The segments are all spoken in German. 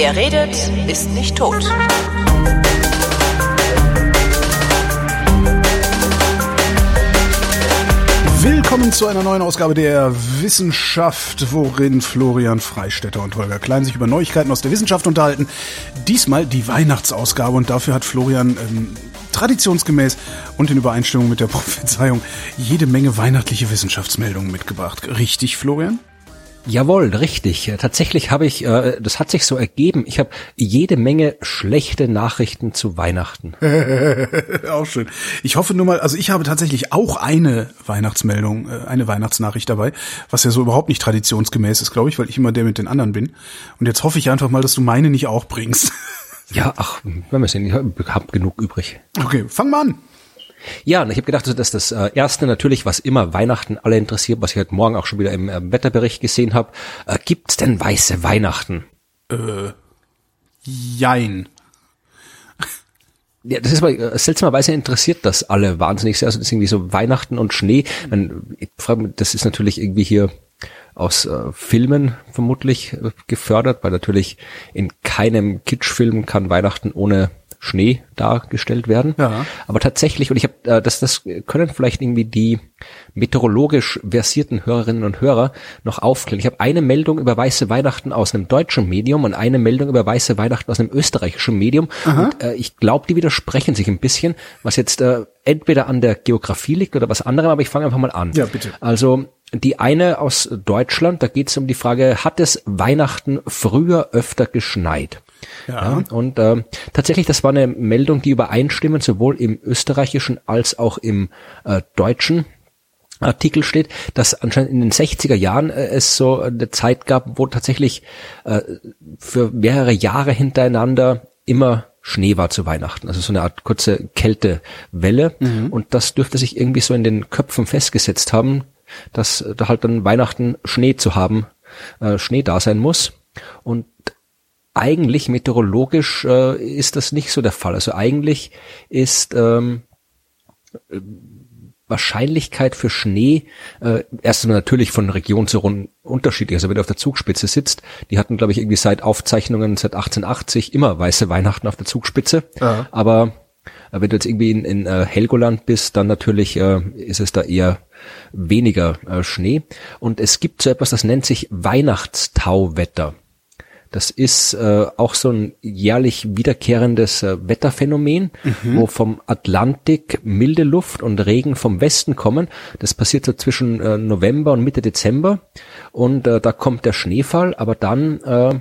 Wer redet, ist nicht tot. Willkommen zu einer neuen Ausgabe der Wissenschaft, worin Florian Freistetter und Holger Klein sich über Neuigkeiten aus der Wissenschaft unterhalten. Diesmal die Weihnachtsausgabe und dafür hat Florian ähm, traditionsgemäß und in Übereinstimmung mit der Prophezeiung jede Menge weihnachtliche Wissenschaftsmeldungen mitgebracht. Richtig, Florian? Jawohl, richtig. Tatsächlich habe ich, äh, das hat sich so ergeben, ich habe jede Menge schlechte Nachrichten zu Weihnachten. auch schön. Ich hoffe nur mal, also ich habe tatsächlich auch eine Weihnachtsmeldung, äh, eine Weihnachtsnachricht dabei, was ja so überhaupt nicht traditionsgemäß ist, glaube ich, weil ich immer der mit den anderen bin. Und jetzt hoffe ich einfach mal, dass du meine nicht auch bringst. ja, ach, wenn wir sehen, ich habe genug übrig. Okay, fang mal an. Ja, und ich habe gedacht, dass das äh, erste natürlich, was immer Weihnachten alle interessiert, was ich heute Morgen auch schon wieder im äh, Wetterbericht gesehen habe, äh, gibt's denn weiße Weihnachten? Äh, jein. Ja, das ist aber äh, seltsamerweise interessiert das alle wahnsinnig sehr. Also das ist irgendwie so Weihnachten und Schnee. Man, ich frage mich, das ist natürlich irgendwie hier aus äh, Filmen vermutlich äh, gefördert, weil natürlich in keinem Kitschfilm kann Weihnachten ohne Schnee dargestellt werden. Ja. Aber tatsächlich, und ich habe, äh, das, das können vielleicht irgendwie die meteorologisch versierten Hörerinnen und Hörer noch aufklären. Ich habe eine Meldung über weiße Weihnachten aus einem deutschen Medium und eine Meldung über weiße Weihnachten aus einem österreichischen Medium. Aha. Und äh, ich glaube, die widersprechen sich ein bisschen, was jetzt äh, entweder an der Geografie liegt oder was anderem, aber ich fange einfach mal an. Ja, bitte. Also die eine aus Deutschland, da geht es um die Frage, hat es Weihnachten früher öfter geschneit? Ja. ja und äh, tatsächlich, das war eine Meldung, die übereinstimmen, sowohl im österreichischen als auch im äh, deutschen Artikel steht, dass anscheinend in den 60er Jahren äh, es so eine Zeit gab, wo tatsächlich äh, für mehrere Jahre hintereinander immer Schnee war zu Weihnachten. Also so eine Art kurze Kältewelle. Mhm. Und das dürfte sich irgendwie so in den Köpfen festgesetzt haben, dass da halt dann Weihnachten Schnee zu haben, äh, Schnee da sein muss. Und eigentlich meteorologisch äh, ist das nicht so der Fall. Also eigentlich ist ähm, Wahrscheinlichkeit für Schnee äh, erst natürlich von Region zu Region unterschiedlich. Also wenn du auf der Zugspitze sitzt, die hatten, glaube ich, irgendwie seit Aufzeichnungen seit 1880 immer weiße Weihnachten auf der Zugspitze. Ja. Aber äh, wenn du jetzt irgendwie in, in äh, Helgoland bist, dann natürlich äh, ist es da eher weniger äh, Schnee. Und es gibt so etwas, das nennt sich Weihnachtstauwetter. Das ist äh, auch so ein jährlich wiederkehrendes äh, Wetterphänomen, mhm. wo vom Atlantik milde Luft und Regen vom Westen kommen. Das passiert so zwischen äh, November und Mitte Dezember und äh, da kommt der Schneefall, aber dann äh,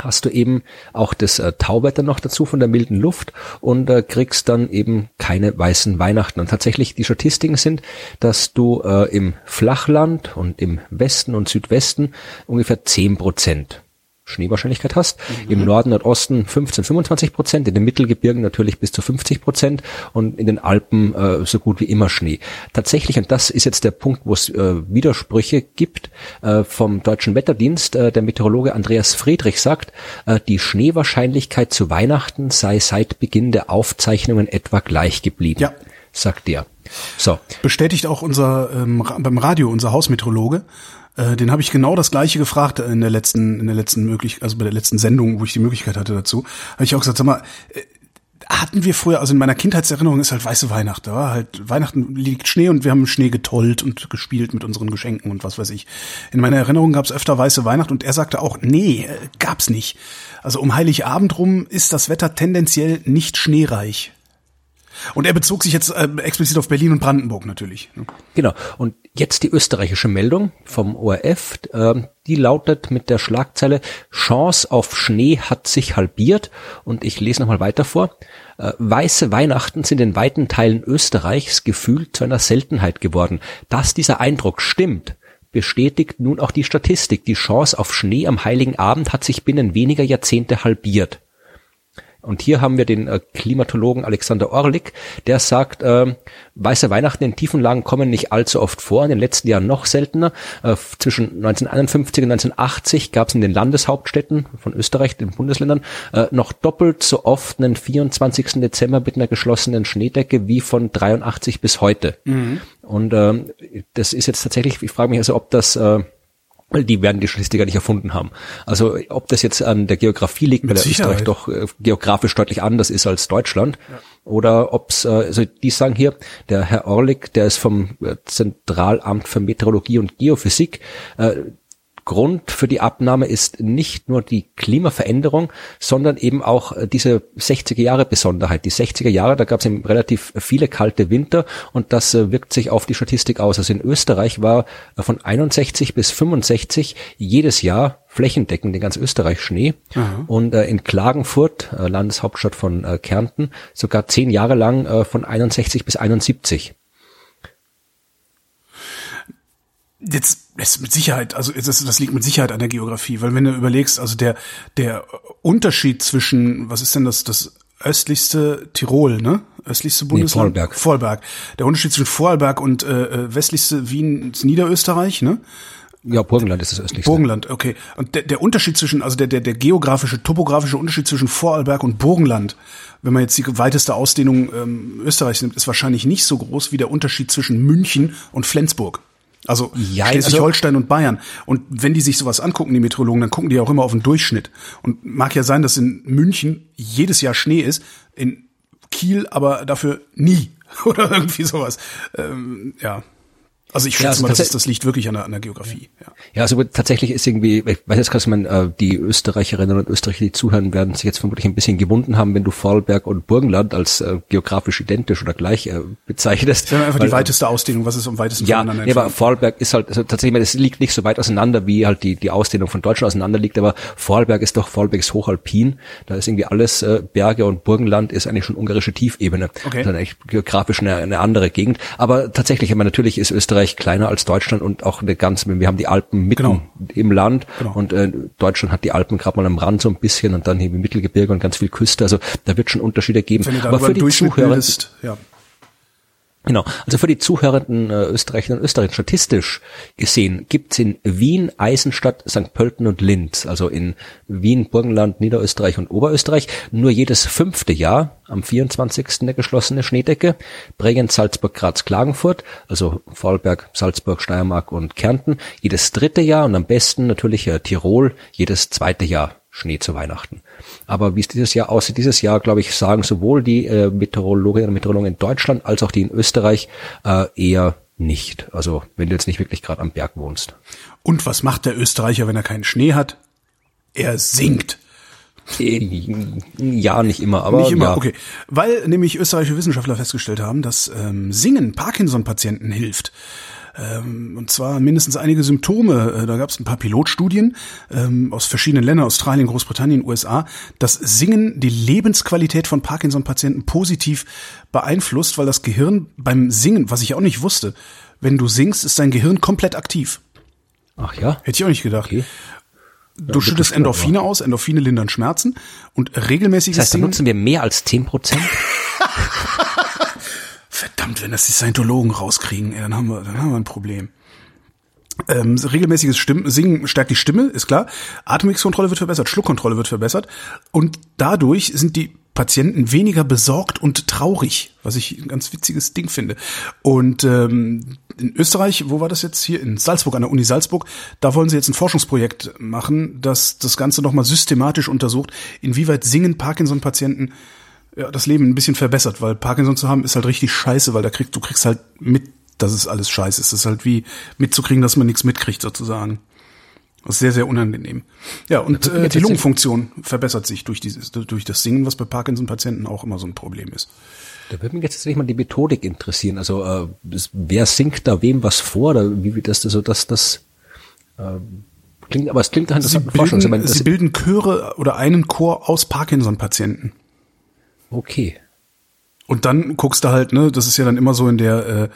hast du eben auch das äh, Tauwetter noch dazu von der milden Luft und äh, kriegst dann eben keine weißen Weihnachten. Und tatsächlich die Statistiken sind, dass du äh, im Flachland und im Westen und Südwesten ungefähr zehn Prozent Schneewahrscheinlichkeit hast. Mhm. Im Norden und Osten 15, 25 Prozent, in den Mittelgebirgen natürlich bis zu 50 Prozent und in den Alpen äh, so gut wie immer Schnee. Tatsächlich, und das ist jetzt der Punkt, wo es äh, Widersprüche gibt, äh, vom Deutschen Wetterdienst, äh, der Meteorologe Andreas Friedrich sagt, äh, die Schneewahrscheinlichkeit zu Weihnachten sei seit Beginn der Aufzeichnungen etwa gleich geblieben. Ja. Sagt er. So. Bestätigt auch unser ähm, beim Radio unser Hausmeteorologe. Äh, den habe ich genau das gleiche gefragt in der letzten, in der letzten möglich, also bei der letzten Sendung, wo ich die Möglichkeit hatte dazu. Habe ich auch gesagt, sag mal, äh, hatten wir früher, also in meiner Kindheitserinnerung ist halt weiße Weihnachten, da war halt Weihnachten liegt Schnee und wir haben Schnee getollt und gespielt mit unseren Geschenken und was weiß ich. In meiner Erinnerung gab es öfter weiße Weihnachten und er sagte auch, nee, äh, gab's nicht. Also um Heiligabend rum ist das Wetter tendenziell nicht schneereich. Und er bezog sich jetzt äh, explizit auf Berlin und Brandenburg natürlich. Ne? Genau. Und jetzt die österreichische Meldung vom ORF, äh, die lautet mit der Schlagzeile Chance auf Schnee hat sich halbiert. Und ich lese nochmal weiter vor. Äh, weiße Weihnachten sind in weiten Teilen Österreichs gefühlt zu einer Seltenheit geworden. Dass dieser Eindruck stimmt, bestätigt nun auch die Statistik. Die Chance auf Schnee am heiligen Abend hat sich binnen weniger Jahrzehnte halbiert. Und hier haben wir den äh, Klimatologen Alexander Orlik, der sagt, äh, weiße Weihnachten in tiefen Lagen kommen nicht allzu oft vor, in den letzten Jahren noch seltener. Äh, zwischen 1951 und 1980 gab es in den Landeshauptstädten von Österreich, den Bundesländern, äh, noch doppelt so oft einen 24. Dezember mit einer geschlossenen Schneedecke wie von 83 bis heute. Mhm. Und äh, das ist jetzt tatsächlich, ich frage mich also, ob das äh, die werden die Statistiker nicht erfunden haben. Also ob das jetzt an der Geografie liegt, weil Österreich doch äh, geografisch deutlich anders ist als Deutschland, ja. oder ob's, äh, also die sagen hier, der Herr Orlik, der ist vom äh, Zentralamt für Meteorologie und Geophysik, äh, Grund für die Abnahme ist nicht nur die Klimaveränderung, sondern eben auch äh, diese 60er Jahre Besonderheit. Die 60er Jahre, da gab es eben relativ viele kalte Winter und das äh, wirkt sich auf die Statistik aus. Also in Österreich war äh, von 61 bis 65 jedes Jahr flächendeckend in ganz Österreich Schnee Aha. und in Klagenfurt, Landeshauptstadt von Kärnten, sogar zehn Jahre lang von 61 bis 71. Jetzt ist mit Sicherheit, also das, das liegt mit Sicherheit an der Geografie, weil wenn du überlegst, also der der Unterschied zwischen, was ist denn das, das östlichste Tirol, ne? Östlichste Bundesland? Nee, Vorarlberg. Vorarlberg. Der Unterschied zwischen Vorarlberg und äh, äh westlichste Wien ist Niederösterreich, ne? Ja, Burgenland ist das östlichste. Burgenland, okay. Und der, der Unterschied zwischen, also der, der, der geografische, topografische Unterschied zwischen Vorarlberg und Burgenland, wenn man jetzt die weiteste Ausdehnung ähm, Österreichs nimmt, ist wahrscheinlich nicht so groß wie der Unterschied zwischen München und Flensburg. Also ja, Schleswig-Holstein also, und Bayern. Und wenn die sich sowas angucken, die Meteorologen, dann gucken die auch immer auf den Durchschnitt. Und mag ja sein, dass in München jedes Jahr Schnee ist, in Kiel aber dafür nie oder irgendwie sowas. Ähm, ja. Also ich schätze ja, also mal, das, ist, das liegt wirklich an der, an der Geografie. Ja. ja, also tatsächlich ist irgendwie, ich weiß jetzt, dass man äh, die Österreicherinnen und Österreicher, die zuhören, werden sich jetzt vermutlich ein bisschen gewunden haben, wenn du Vorarlberg und Burgenland als äh, geografisch identisch oder gleich äh, bezeichnest. Das ist einfach weil, die weiteste Ausdehnung, was ist am weitesten ja, voneinander Ja, aber Vorarlberg ist halt, also tatsächlich, es liegt nicht so weit auseinander, wie halt die, die Ausdehnung von Deutschland auseinander liegt, aber Vorarlberg ist doch, Vorarlberg ist hochalpin, da ist irgendwie alles äh, Berge und Burgenland ist eigentlich schon ungarische Tiefebene. Okay. Das ist eigentlich geografisch eine, eine andere Gegend. Aber tatsächlich, ich meine, natürlich ist Österreich kleiner als Deutschland und auch eine ganze, wir haben die Alpen mitten genau. im Land genau. und äh, Deutschland hat die Alpen gerade mal am Rand so ein bisschen und dann hier im Mittelgebirge und ganz viel Küste. Also da wird schon Unterschiede geben. Aber für die Zuhörer, ja. Genau, also für die zuhörenden äh, Österreicher und Österreicher statistisch gesehen gibt's in Wien, Eisenstadt, St. Pölten und Linz, also in Wien, Burgenland, Niederösterreich und Oberösterreich, nur jedes fünfte Jahr am 24. eine geschlossene Schneedecke, Bregenz, Salzburg, Graz, Klagenfurt, also Vorarlberg, Salzburg, Steiermark und Kärnten, jedes dritte Jahr und am besten natürlich äh, Tirol, jedes zweite Jahr Schnee zu Weihnachten. Aber wie es dieses Jahr aussieht, dieses Jahr, glaube ich, sagen sowohl die äh, Meteorologinnen und Meteorologen in Deutschland als auch die in Österreich äh, eher nicht. Also wenn du jetzt nicht wirklich gerade am Berg wohnst. Und was macht der Österreicher, wenn er keinen Schnee hat? Er singt. Äh, ja, nicht immer, aber nicht immer. Ja. Okay, weil nämlich österreichische Wissenschaftler festgestellt haben, dass ähm, Singen Parkinson-Patienten hilft. Ähm, und zwar mindestens einige Symptome. Äh, da gab es ein paar Pilotstudien ähm, aus verschiedenen Ländern, Australien, Großbritannien, USA, dass Singen die Lebensqualität von Parkinson-Patienten positiv beeinflusst, weil das Gehirn beim Singen, was ich auch nicht wusste, wenn du singst, ist dein Gehirn komplett aktiv. Ach ja. Hätte ich auch nicht gedacht. Okay. Du ja, schüttest Endorphine aus, Endorphine lindern Schmerzen und regelmäßiges das heißt, Singen. nutzen wir mehr als zehn Prozent? Verdammt, wenn das die Scientologen rauskriegen, ey, dann haben wir, dann haben wir ein Problem. Ähm, regelmäßiges Stimmen, Singen stärkt die Stimme, ist klar. Atemwegskontrolle wird verbessert, Schluckkontrolle wird verbessert. Und dadurch sind die Patienten weniger besorgt und traurig, was ich ein ganz witziges Ding finde. Und ähm, in Österreich, wo war das jetzt hier? In Salzburg, an der Uni Salzburg, da wollen sie jetzt ein Forschungsprojekt machen, das das Ganze nochmal systematisch untersucht, inwieweit Singen Parkinson-Patienten ja, das Leben ein bisschen verbessert, weil Parkinson zu haben ist halt richtig scheiße, weil da kriegst du kriegst halt mit, dass es alles scheiße ist. Es ist halt wie mitzukriegen, dass man nichts mitkriegt sozusagen. Das ist sehr, sehr unangenehm. Ja, und äh, die Lungenfunktion verbessert sich durch dieses, durch das Singen, was bei Parkinson-Patienten auch immer so ein Problem ist. Da würde mich jetzt tatsächlich mal die Methodik interessieren. Also äh, wer singt da wem was vor oder wie wie das so dass das äh, klingt, aber es klingt halt Sie bilden, Forschung. meine, Sie bilden Chöre oder einen Chor aus Parkinson-Patienten. Okay. Und dann guckst du halt, ne, das ist ja dann immer so in der, äh,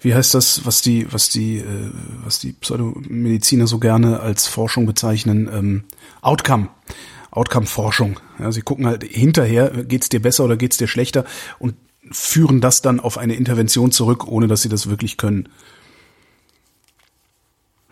wie heißt das, was die, was die, äh, was die Pseudomediziner so gerne als Forschung bezeichnen, ähm, Outcome. Outcome-Forschung. Ja, sie gucken halt hinterher, geht's dir besser oder geht's dir schlechter und führen das dann auf eine Intervention zurück, ohne dass sie das wirklich können.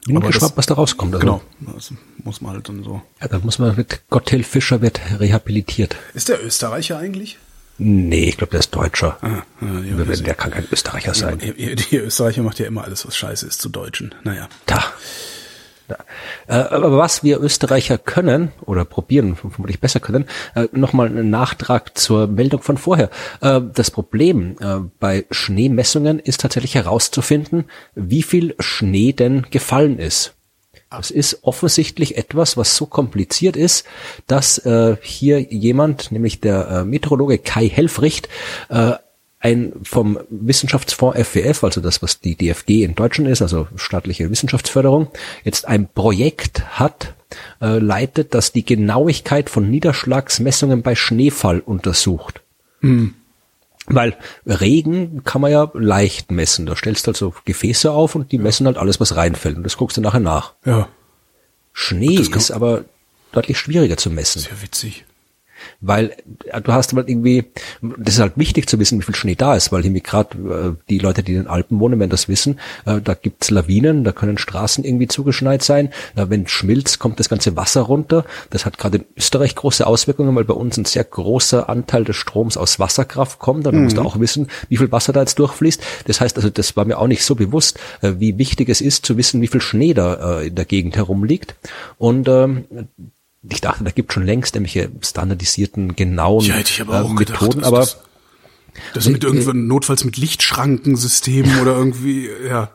Bin gespannt, das, was da rauskommt. Also. Genau, das muss man halt dann so. Ja, da muss man mit Gotthilf Fischer wird rehabilitiert. Ist der Österreicher eigentlich? Nee, ich glaube, der ist Deutscher. Ah, ja, der, der kann kein Österreicher sein. Ja, die Österreicher macht ja immer alles, was scheiße ist, zu Deutschen. Naja. Da. Ja. Äh, aber was wir Österreicher können oder probieren, vermutlich besser können, äh, nochmal einen Nachtrag zur Meldung von vorher. Äh, das Problem bei Schneemessungen ist tatsächlich herauszufinden, wie viel Schnee denn gefallen ist. Das ist offensichtlich etwas, was so kompliziert ist, dass äh, hier jemand, nämlich der äh, Meteorologe Kai Helfricht, äh, ein vom Wissenschaftsfonds FWF, also das, was die DFG in Deutschland ist, also staatliche Wissenschaftsförderung, jetzt ein Projekt hat, äh, leitet, das die Genauigkeit von Niederschlagsmessungen bei Schneefall untersucht. Mhm. Weil Regen kann man ja leicht messen. Da stellst du halt so Gefäße auf und die messen halt alles, was reinfällt. Und das guckst du nachher nach. Ja. Schnee ist aber deutlich schwieriger zu messen. Sehr witzig weil äh, du hast halt irgendwie, das ist halt wichtig zu wissen, wie viel Schnee da ist, weil irgendwie gerade äh, die Leute, die in den Alpen wohnen, werden das wissen, äh, da gibt's Lawinen, da können Straßen irgendwie zugeschneit sein, wenn schmilzt, kommt das ganze Wasser runter, das hat gerade in Österreich große Auswirkungen, weil bei uns ein sehr großer Anteil des Stroms aus Wasserkraft kommt, dann mhm. musst du auch wissen, wie viel Wasser da jetzt durchfließt, das heißt also, das war mir auch nicht so bewusst, wie wichtig es ist zu wissen, wie viel Schnee da in der Gegend herumliegt. Und ähm, ich dachte, da gibt schon längst irgendwelche standardisierten, genauen ja, hätte ich aber auch äh, Methoden, gedacht, aber das, das mit irgendwie notfalls mit Lichtschrankensystemen oder irgendwie, ja.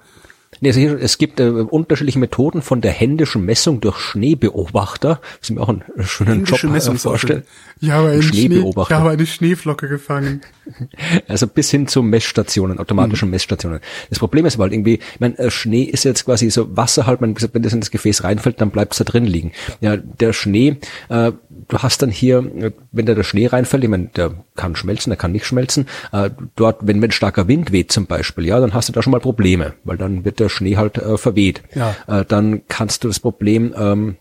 Nee, also hier, es gibt äh, unterschiedliche Methoden von der händischen Messung durch Schneebeobachter. Das ist mir auch ein schöner Job äh, vorstellen. Ja, aber ein Schneebeobachter. Schnee, ich habe eine Schneeflocke gefangen. Also bis hin zu Messstationen, automatischen mhm. Messstationen. Das Problem ist halt irgendwie, ich meine, äh, Schnee ist jetzt quasi so Wasser halt, man wenn das in das Gefäß reinfällt, dann bleibt es da drin liegen. Ja, der Schnee, äh, du hast dann hier, äh, wenn da der Schnee reinfällt, ich meine, der kann schmelzen, der kann nicht schmelzen. Äh, dort, wenn, wenn starker Wind weht zum Beispiel, ja, dann hast du da schon mal Probleme, weil dann wird der Schnee halt äh, verweht. Ja. Äh, dann kannst du das Problem ähm,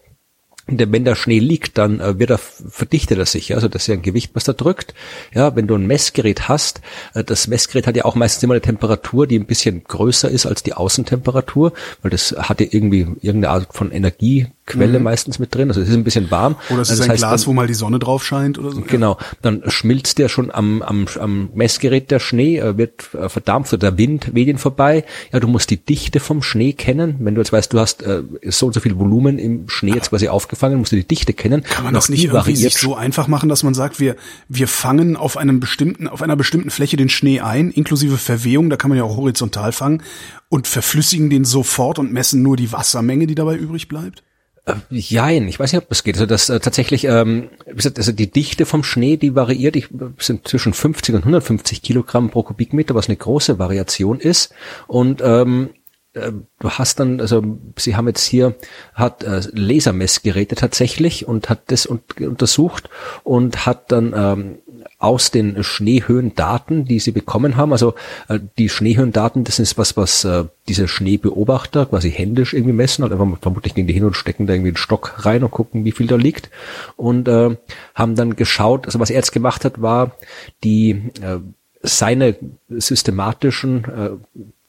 wenn der Schnee liegt, dann äh, wird er verdichtet er sich, also das ist ja ein Gewicht, was da drückt. Ja, wenn du ein Messgerät hast, äh, das Messgerät hat ja auch meistens immer eine Temperatur, die ein bisschen größer ist als die Außentemperatur, weil das hat ja irgendwie irgendeine Art von Energie Quelle mhm. meistens mit drin. Also es ist ein bisschen warm. Oder es ist das ein heißt, Glas, dann, wo mal die Sonne drauf scheint oder so. Genau. Dann schmilzt der schon am, am, am Messgerät der Schnee, äh, wird äh, verdampft oder der Wind weht ihn vorbei. Ja, du musst die Dichte vom Schnee kennen. Wenn du jetzt weißt, du hast äh, so und so viel Volumen im Schnee jetzt quasi aufgefangen, musst du die Dichte kennen. Kann man das nicht irgendwie sich so einfach machen, dass man sagt, wir, wir fangen auf einem bestimmten, auf einer bestimmten Fläche den Schnee ein, inklusive Verwehung, da kann man ja auch horizontal fangen und verflüssigen den sofort und messen nur die Wassermenge, die dabei übrig bleibt? Äh, jein, ich weiß nicht, ob das geht. Also das äh, tatsächlich, ähm, also die Dichte vom Schnee, die variiert, ich, sind zwischen 50 und 150 Kilogramm pro Kubikmeter, was eine große Variation ist. Und ähm, äh, du hast dann, also sie haben jetzt hier, hat äh, Lasermessgeräte tatsächlich und hat das un untersucht und hat dann ähm, aus den Schneehöhendaten, die sie bekommen haben. Also äh, die Schneehöhendaten, das ist was, was äh, diese Schneebeobachter quasi händisch irgendwie messen, halt einfach vermutlich gehen die hin und stecken da irgendwie einen Stock rein und gucken, wie viel da liegt. Und äh, haben dann geschaut, also was er jetzt gemacht hat, war die äh, seine systematischen äh,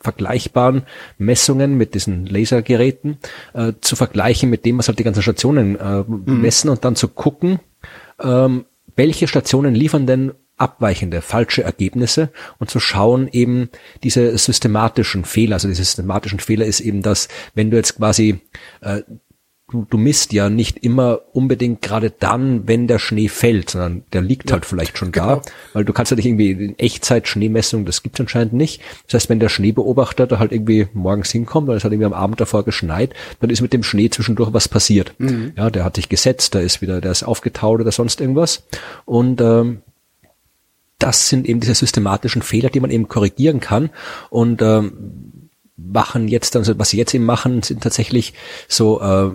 vergleichbaren Messungen mit diesen Lasergeräten äh, zu vergleichen mit dem, was halt die ganzen Stationen äh, mhm. messen und dann zu gucken, ähm, welche Stationen liefern denn abweichende, falsche Ergebnisse und zu schauen eben diese systematischen Fehler. Also diese systematischen Fehler ist eben das, wenn du jetzt quasi äh, du, du misst ja nicht immer unbedingt gerade dann, wenn der Schnee fällt, sondern der liegt ja, halt vielleicht schon genau. da, weil du kannst ja nicht irgendwie in Echtzeit Schneemessung, das gibt's anscheinend nicht. Das heißt, wenn der Schneebeobachter da halt irgendwie morgens hinkommt, weil es hat irgendwie am Abend davor geschneit, dann ist mit dem Schnee zwischendurch was passiert. Mhm. Ja, der hat sich gesetzt, da ist wieder, der ist aufgetaut oder sonst irgendwas. Und ähm, das sind eben diese systematischen Fehler, die man eben korrigieren kann. Und ähm, machen jetzt, also was sie jetzt eben machen, sind tatsächlich so äh,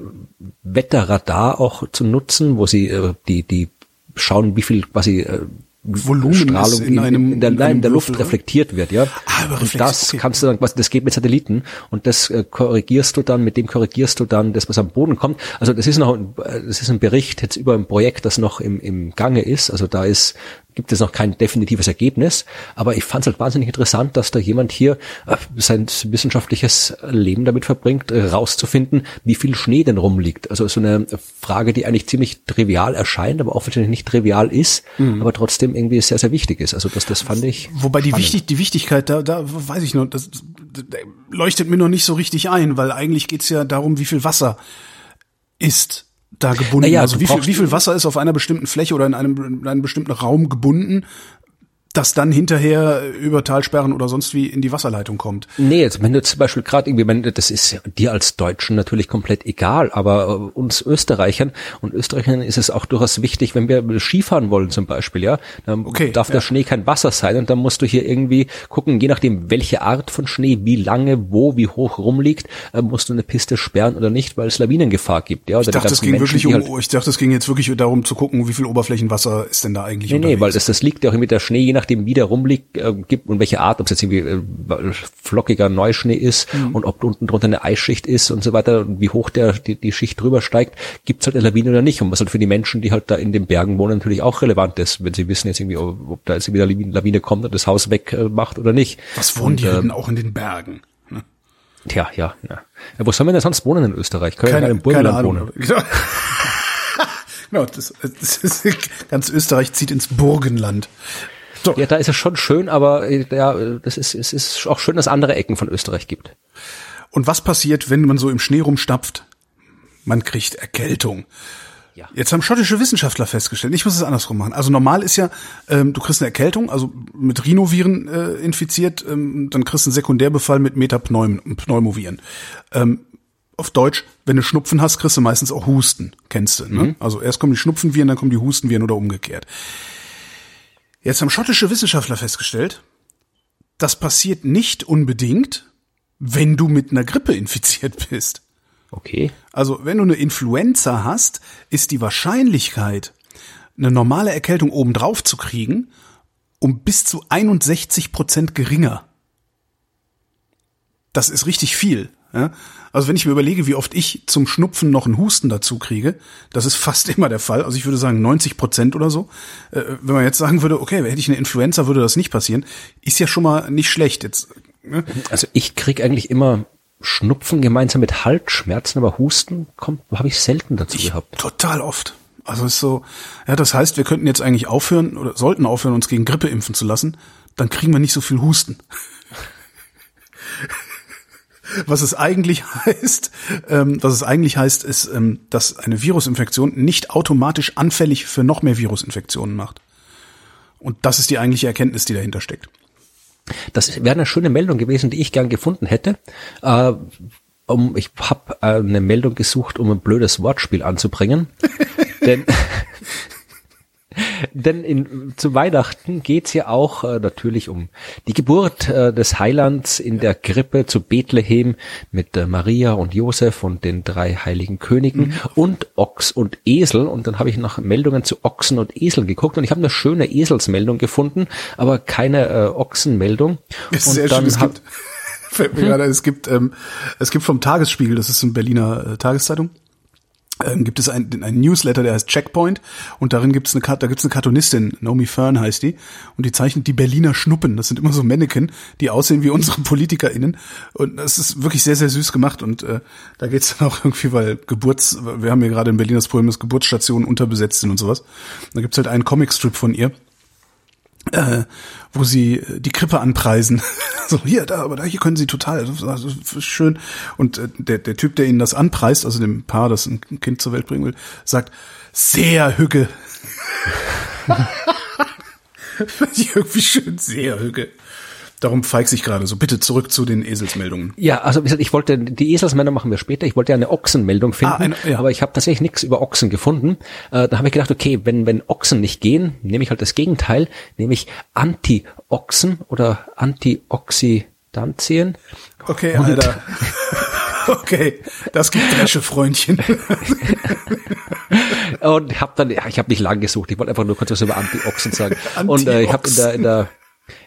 Wetterradar auch zu nutzen, wo sie äh, die die schauen, wie viel quasi äh, Volumen Strahlung in, einem, in, der, in, in der Luft Würfel, reflektiert wird, ja. Ah, und das okay. kannst du dann, das geht mit Satelliten und das äh, korrigierst du dann, mit dem korrigierst du dann das, was am Boden kommt. Also das ist noch, ein, das ist ein Bericht jetzt über ein Projekt, das noch im, im Gange ist. Also da ist gibt es noch kein definitives Ergebnis, aber ich fand es halt wahnsinnig interessant, dass da jemand hier äh, sein wissenschaftliches Leben damit verbringt, äh, rauszufinden, wie viel Schnee denn rumliegt. Also so eine Frage, die eigentlich ziemlich trivial erscheint, aber offensichtlich nicht trivial ist, mhm. aber trotzdem irgendwie sehr, sehr wichtig ist. Also das, das fand ich. Wobei die, wichtig, die Wichtigkeit, da, da weiß ich nur, das, leuchtet mir noch nicht so richtig ein, weil eigentlich geht's ja darum, wie viel Wasser ist da gebunden. Naja, also wie viel, wie viel Wasser ist auf einer bestimmten Fläche oder in einem, in einem bestimmten Raum gebunden, das dann hinterher über Talsperren oder sonst wie in die Wasserleitung kommt. Nee, jetzt, wenn du zum Beispiel gerade irgendwie, wenn, das ist dir als Deutschen natürlich komplett egal, aber äh, uns Österreichern und Österreichern ist es auch durchaus wichtig, wenn wir Skifahren wollen zum Beispiel, ja, dann Okay, darf ja. der Schnee kein Wasser sein und dann musst du hier irgendwie gucken, je nachdem welche Art von Schnee, wie lange, wo, wie hoch rumliegt, äh, musst du eine Piste sperren oder nicht, weil es Lawinengefahr gibt, ja. Oder Ich dachte, es ging Menschen, wirklich um, halt- ich dachte, es ging jetzt wirklich darum zu gucken, wie viel Oberflächenwasser ist denn da eigentlich Nee, nee, unterwegs. weil das, das liegt ja auch mit der Schnee, je nachdem wie der rumliegt, äh, gibt und welche Art, ob es jetzt irgendwie äh, flockiger Neuschnee ist Mhm. und ob unten drunter eine Eisschicht ist und so weiter und wie hoch der die, die Schicht drüber steigt, gibt's halt eine Lawine oder nicht. Und was halt für die Menschen, die halt da in den Bergen wohnen, natürlich auch relevant ist, wenn sie wissen jetzt irgendwie, ob, ob da jetzt wieder eine Lawine, Lawine kommt und das Haus weg äh, oder nicht. Was wohnen und, die denn auch in den Bergen? Ne? Tja, ja, ja. ja. Wo soll man denn sonst wohnen in Österreich? Können wir Keine, in einem keine Burgenland wohnen? Genau, genau das, das ist, ganz Österreich zieht ins Burgenland. So, Ja, da ist es schon schön, aber äh, ja, das ist, es ist auch schön, dass es andere Ecken von Österreich gibt. und was passiert, wenn man so im Schnee rumstapft? Man kriegt Erkältung. Ja. Jetzt haben schottische Wissenschaftler festgestellt, ich muss es andersrum machen. Also normal ist ja, ähm, du kriegst eine Erkältung, also mit Rhinoviren äh, infiziert, ähm, dann kriegst du einen Sekundärbefall mit Metapneumoviren. Ähm, auf Deutsch, wenn du Schnupfen hast, kriegst du meistens auch Husten, kennst du. Ne? Also erst kommen die Schnupfenviren, dann kommen die Hustenviren oder umgekehrt. Jetzt haben schottische Wissenschaftler festgestellt, das passiert nicht unbedingt, wenn du mit einer Grippe infiziert bist. Okay. Also wenn du eine Influenza hast, ist die Wahrscheinlichkeit, eine normale Erkältung obendrauf zu kriegen, um bis zu 61 Prozent geringer. Das ist richtig viel. Ja? Also wenn ich mir überlege, wie oft ich zum Schnupfen noch einen Husten dazu kriege, das ist fast immer der Fall. Also ich würde sagen 90 Prozent oder so. Äh, wenn man jetzt sagen würde, okay, hätte ich eine Influenza, würde das nicht passieren, ist ja schon mal nicht schlecht. Jetzt, ne? Also ich krieg eigentlich immer Schnupfen gemeinsam mit Halsschmerzen, aber Husten kommt, habe ich selten dazu gehabt. Total oft. Also ist so, ja, das heißt, wir könnten jetzt eigentlich aufhören oder sollten aufhören, uns gegen Grippe impfen zu lassen, dann kriegen wir nicht so viel Husten. Was es eigentlich heißt, ähm, was es eigentlich heißt, ist, ähm, dass eine Virusinfektion nicht automatisch anfällig für noch mehr Virusinfektionen macht. Und das ist die eigentliche Erkenntnis, die dahinter steckt. Das wäre eine schöne Meldung gewesen, die ich gern gefunden hätte. Äh, um, ich habe eine Meldung gesucht, um ein blödes Wortspiel anzubringen. denn denn in, zu Weihnachten geht's ja auch äh, natürlich um die Geburt äh, des Heilands in der Krippe zu Bethlehem mit äh, Maria und Josef und den drei heiligen Königen und Ochs und Esel. Und dann habe ich nach Meldungen zu Ochsen und Esel geguckt und ich habe eine schöne Eselsmeldung gefunden, aber keine äh, Ochsenmeldung. Es ist und sehr schön, es gibt, gerade, es gibt, ähm, es gibt vom Tagesspiegel, das ist eine Berliner äh, Tageszeitung, ähm, gibt es einen, einen Newsletter, der heißt Checkpoint und darin gibt es eine, da gibt es eine Cartoonistin, Naomi Fern heißt die, und die zeichnet die Berliner Schnuppen. Das sind immer so Mannequin, die aussehen wie unsere PolitikerInnen und das ist wirklich sehr, sehr süß gemacht und äh, da geht es dann auch irgendwie, weil Geburts, wir haben hier gerade in Berlin das Problem, dass Geburtsstationen unterbesetzt sind und sowas. Da gibt es halt einen Comicstrip von ihr, äh, wo sie äh, die Krippe anpreisen. so, hier, da, aber da, hier können sie total, also, schön. Und äh, der, der Typ, der ihnen das anpreist, also dem Paar, das ein Kind zur Welt bringen will, sagt, sehr Hügge. Fand ich irgendwie schön, sehr Hügge. Darum feig ich gerade so. Bitte zurück zu den Eselsmeldungen. Ja, also wie gesagt, ich wollte, die Eselsmänner machen wir später, ich wollte ja eine Ochsenmeldung finden, Ah, eine- ja. aber ich habe tatsächlich nichts über Ochsen gefunden. Äh, da habe ich gedacht, okay, wenn, wenn Ochsen nicht gehen, nehme ich halt das Gegenteil, nämlich Anti-Ochsen oder Antioxidantien. Okay, Alter. Okay, das gibt Dresche, Freundchen. Und habe dann, ja, ich habe nicht lang gesucht, ich wollte einfach nur kurz was über Antioxen sagen. Und äh, ich habe in der, in der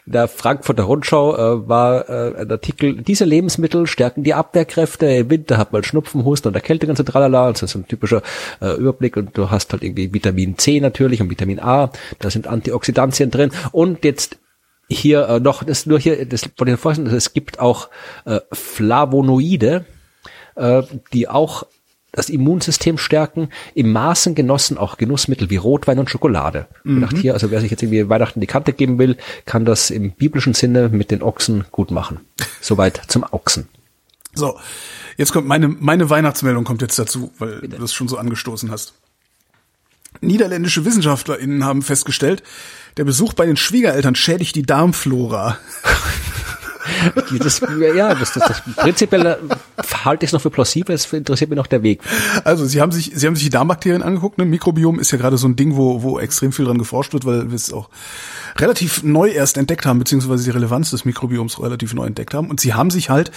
in der Frankfurter Rundschau äh, war äh, ein Artikel, diese Lebensmittel stärken die Abwehrkräfte, im Winter hat man Schnupfen, Husten und Erkältung und so tralala, das ist ein typischer äh, Überblick. Und du hast halt irgendwie Vitamin C natürlich und Vitamin A, da sind Antioxidantien drin. Und jetzt hier äh, noch, das nur hier, das von den Forschern, es gibt auch äh, Flavonoide, äh, die auch das Immunsystem stärken, im Maßen genossen auch Genussmittel wie Rotwein und Schokolade. Ich dachte hier, also wer sich jetzt irgendwie Weihnachten die Kante geben will, kann das im biblischen Sinne mit den Ochsen gut machen. Soweit zum Ochsen. So, jetzt kommt meine, meine Weihnachtsmeldung kommt jetzt dazu, weil Bitte. du das schon so angestoßen hast. Niederländische WissenschaftlerInnen haben festgestellt, der Besuch bei den Schwiegereltern schädigt die Darmflora. das, ja, das, das, das prinzipiell halte ich es noch für plausibel, es interessiert mich noch der Weg. Also sie haben sich, sie haben sich die Darmbakterien angeguckt, ne? Mikrobiom ist ja gerade so ein Ding, wo, wo extrem viel dran geforscht wird, weil wir es auch relativ neu erst entdeckt haben, beziehungsweise die Relevanz des Mikrobioms relativ neu entdeckt haben. Und sie haben sich halt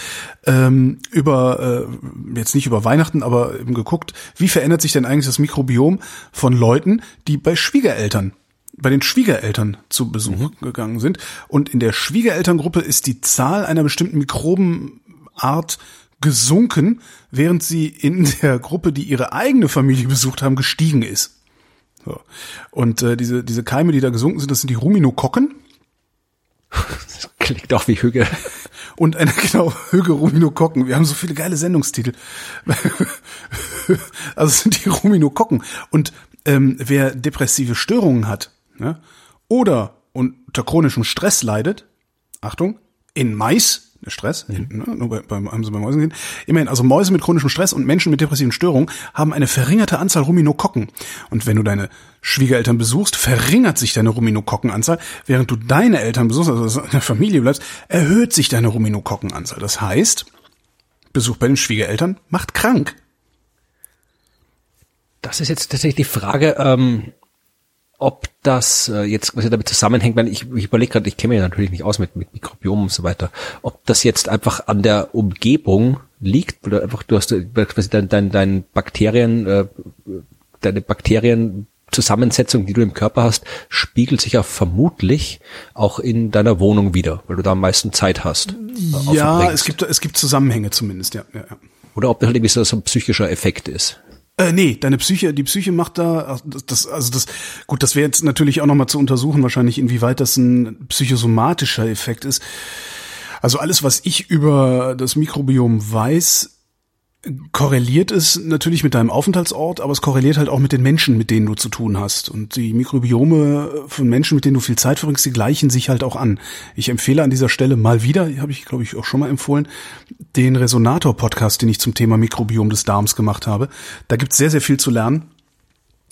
ähm, über, äh, jetzt nicht über Weihnachten, aber eben geguckt, wie verändert sich denn eigentlich das Mikrobiom von Leuten, die bei Schwiegereltern bei den Schwiegereltern zu Besuch mhm. gegangen sind. Und in der Schwiegerelterngruppe ist die Zahl einer bestimmten Mikrobenart gesunken, während sie in der Gruppe, die ihre eigene Familie besucht haben, gestiegen ist. So. Und äh, diese, diese Keime, die da gesunken sind, das sind die Ruminokokken. Das klingt auch wie Hüge. Und eine, genau, Hüge Ruminokokken. Wir haben so viele geile Sendungstitel. also es sind die Ruminokokken. Und ähm, wer depressive Störungen hat, ne, oder unter chronischem Stress leidet, Achtung, in Mais, der Stress, mhm. ne, nur bei, bei, haben sie bei Mäusen gesehen, immerhin, also Mäuse mit chronischem Stress und Menschen mit depressiven Störungen haben eine verringerte Anzahl Ruminokokken. Und wenn du deine Schwiegereltern besuchst, verringert sich deine Ruminokokkenanzahl, während du deine Eltern besuchst, also in der Familie bleibst, erhöht sich deine Ruminokokkenanzahl. Das heißt, Besuch bei den Schwiegereltern macht krank. Das ist jetzt tatsächlich die Frage, ähm, ob das äh, jetzt quasi damit zusammenhängt, weil ich, ich überlege gerade, ich kenne mich natürlich nicht aus mit, mit Mikrobiomen und so weiter, ob das jetzt einfach an der Umgebung liegt, oder einfach du hast äh, quasi dein, dein, dein Bakterien, äh, deine Bakterienzusammensetzung, die du im Körper hast, spiegelt sich ja vermutlich auch in deiner Wohnung wieder, weil du da am meisten Zeit hast. Äh, ja, es gibt, es gibt Zusammenhänge zumindest, ja. ja, ja. Oder ob das halt irgendwie so, so ein psychischer Effekt ist. Äh, nee, deine Psyche, die Psyche macht da, das, also das, gut, das wäre jetzt natürlich auch nochmal zu untersuchen, wahrscheinlich, inwieweit das ein psychosomatischer Effekt ist. Also alles, was ich über das Mikrobiom weiß, korreliert es natürlich mit deinem Aufenthaltsort, aber es korreliert halt auch mit den Menschen, mit denen du zu tun hast. Und die Mikrobiome von Menschen, mit denen du viel Zeit verbringst, die gleichen sich halt auch an. Ich empfehle an dieser Stelle mal wieder, habe ich glaube ich auch schon mal empfohlen, den Resonator-Podcast, den ich zum Thema Mikrobiom des Darms gemacht habe. Da gibt's sehr, sehr viel zu lernen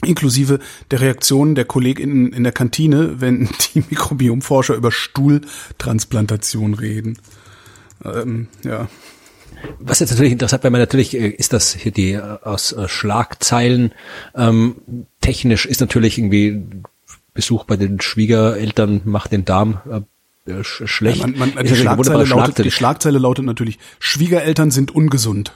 inklusive der Reaktionen der KollegInnen in der Kantine, wenn die Mikrobiomforscher über Stuhltransplantation reden. Ähm, ja. Was jetzt natürlich interessant, weil man natürlich äh, ist das hier die äh, aus äh, Schlagzeilen ähm, technisch ist natürlich irgendwie Besuch bei den Schwiegereltern macht den Darm äh, schlecht. Ja, man, man, die, Schlagzeile lautet, die Schlagzeile lautet natürlich Schwiegereltern sind ungesund.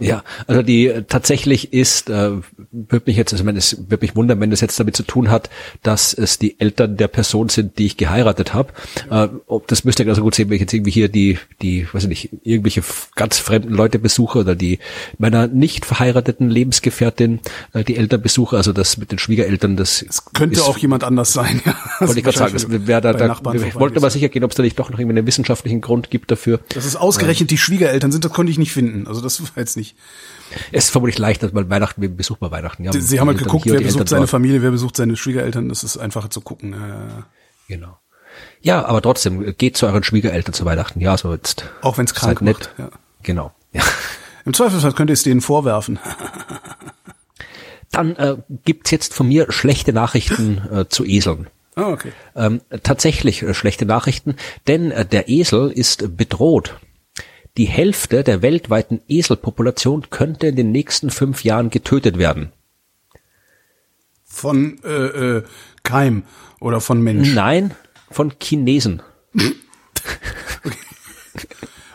Ja, also die tatsächlich ist, äh, würde mich jetzt, also meine, es würde mich wundern, wenn das jetzt damit zu tun hat, dass es die Eltern der Person sind, die ich geheiratet habe. Äh, ob das müsste ich also gut sehen, wenn ich jetzt irgendwie hier die, die, weiß ich nicht, irgendwelche ganz fremden Leute besuche oder die meiner nicht verheirateten Lebensgefährtin äh, die Eltern besuche, also das mit den Schwiegereltern, das es könnte ist, auch jemand anders sein. Ja. Wollte ich gerade sagen, das wäre da, da ich wollte mal sicher gehen, ob es da nicht doch noch irgendwie einen wissenschaftlichen Grund gibt dafür. Dass es ausgerechnet die Schwiegereltern sind, das konnte ich nicht finden. Also das war jetzt nicht nicht. Es ist vermutlich leichter, weil Weihnachten, wir besuchen mal Weihnachten. Ja, Sie haben halt geguckt, wer besucht seine Familie, wer besucht seine Schwiegereltern. Das ist einfacher zu gucken. Genau. Ja, aber trotzdem, geht zu euren Schwiegereltern zu Weihnachten. Ja, so jetzt. Auch wenn es krank nett. Ja. Genau. Ja. Im Zweifelsfall könnt ihr es denen vorwerfen. Dann äh, gibt's jetzt von mir schlechte Nachrichten äh, zu Eseln. Ah, okay. Ähm, tatsächlich äh, schlechte Nachrichten, denn äh, der Esel ist bedroht. Die Hälfte der weltweiten Eselpopulation könnte in den nächsten fünf Jahren getötet werden. Von äh, äh, Keim oder von Mensch? Nein, von Chinesen.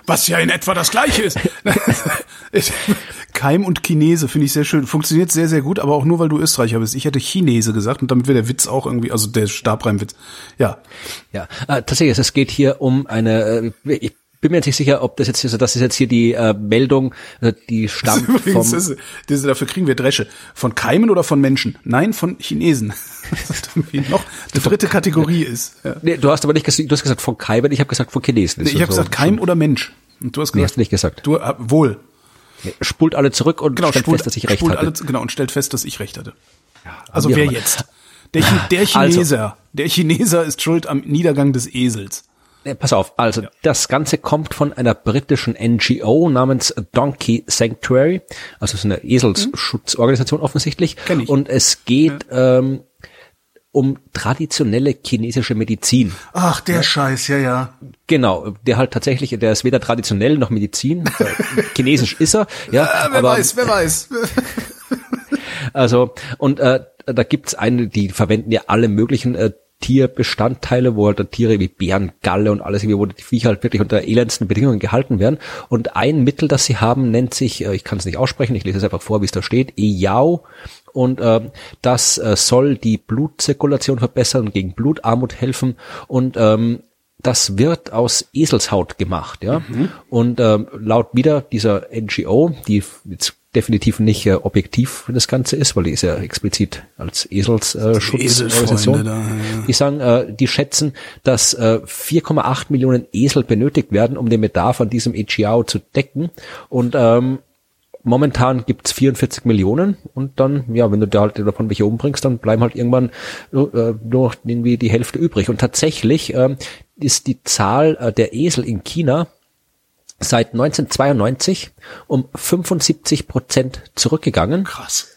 Was ja in etwa das gleiche ist. Keim und Chinese finde ich sehr schön. Funktioniert sehr, sehr gut, aber auch nur, weil du Österreicher bist. Ich hätte Chinese gesagt und damit wäre der Witz auch irgendwie, also der Stabreimwitz. Ja. Ja, äh, tatsächlich, es geht hier um eine, äh, ich bin mir jetzt nicht sicher, ob das jetzt hier so, das ist jetzt hier die äh, Meldung, äh, die stammt vom... Das, das, dafür kriegen wir Dresche. Von Keimen oder von Menschen? Nein, von Chinesen. Das noch eine dritte Kategorie ist. Ja. Nee, du hast aber nicht gesagt, du hast gesagt von Keimen, ich habe gesagt von Chinesen. Nee, ich habe so, gesagt Keim oder Mensch. Und du hast gesagt, nee, hast du nicht gesagt. Du, äh, wohl. Spult alle zurück und genau, stellt spult, fest, dass ich recht hatte. Alle, genau, und stellt fest, dass ich recht hatte. Ja, also wer jetzt? Der, der Chineser. Also. Der Chineser ist schuld am Niedergang des Esels. Nee, pass auf, also ja. das Ganze kommt von einer britischen NGO namens Donkey Sanctuary, also so eine Eselsschutzorganisation offensichtlich. Kenn ich. Und es geht ja. ähm, um traditionelle chinesische Medizin. Ach, der ja. Scheiß, ja, ja. Genau, der halt tatsächlich, der ist weder traditionell noch Medizin. Äh, Chinesisch ist er, ja. Äh, wer aber, weiß, wer weiß. also, und äh, da gibt's eine, die verwenden ja alle möglichen äh, Tierbestandteile, wo halt Tiere wie Bärengalle und alles, wo die Viecher halt wirklich unter elendsten Bedingungen gehalten werden. Und ein Mittel, das sie haben, nennt sich, äh, ich kann es nicht aussprechen, ich lese es einfach vor, wie es da steht, Eyao. Und äh, das äh, soll die Blutzirkulation verbessern und gegen Blutarmut helfen. Und ähm, das wird aus Eselshaut gemacht, ja. Mhm. Und ähm, laut wieder dieser NGO, die jetzt definitiv nicht äh, objektiv das Ganze ist, weil die ist ja explizit als Eselsschutzorganisation. Äh, ja. Die sagen, äh, die schätzen, dass äh, 4,8 Millionen Esel benötigt werden, um den Bedarf an diesem EGAO zu decken. Und ähm, momentan gibt's 44 Millionen und dann, ja, wenn du da halt davon welche umbringst, dann bleiben halt irgendwann äh, nur irgendwie die Hälfte übrig. Und tatsächlich äh, ist die Zahl äh, der Esel in China seit 1992 um 75 Prozent zurückgegangen. Krass.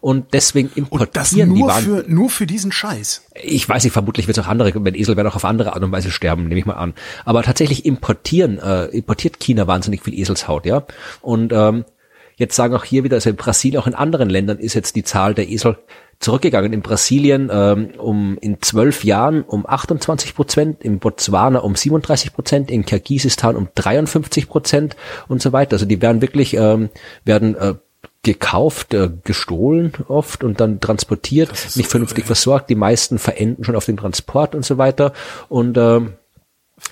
Und deswegen importieren und die Waren. Für, nur für diesen Scheiß. Ich weiß nicht, vermutlich wird es auch andere, wenn Esel werden auch auf andere Art und Weise sterben, nehme ich mal an. Aber tatsächlich importieren, äh, importiert China wahnsinnig viel Eselshaut, ja. Und ähm, jetzt sagen auch hier wieder, also in Brasilien, auch in anderen Ländern ist jetzt die Zahl der Esel zurückgegangen. In Brasilien ähm, um in zwölf Jahren um 28 Prozent, in Botswana um 37 Prozent, in Kirgisistan um 53 Prozent und so weiter. Also die werden wirklich ähm, werden äh, gekauft, äh, gestohlen oft und dann transportiert, nicht vernünftig versorgt. Die meisten verenden schon auf dem Transport und so weiter. Und ähm,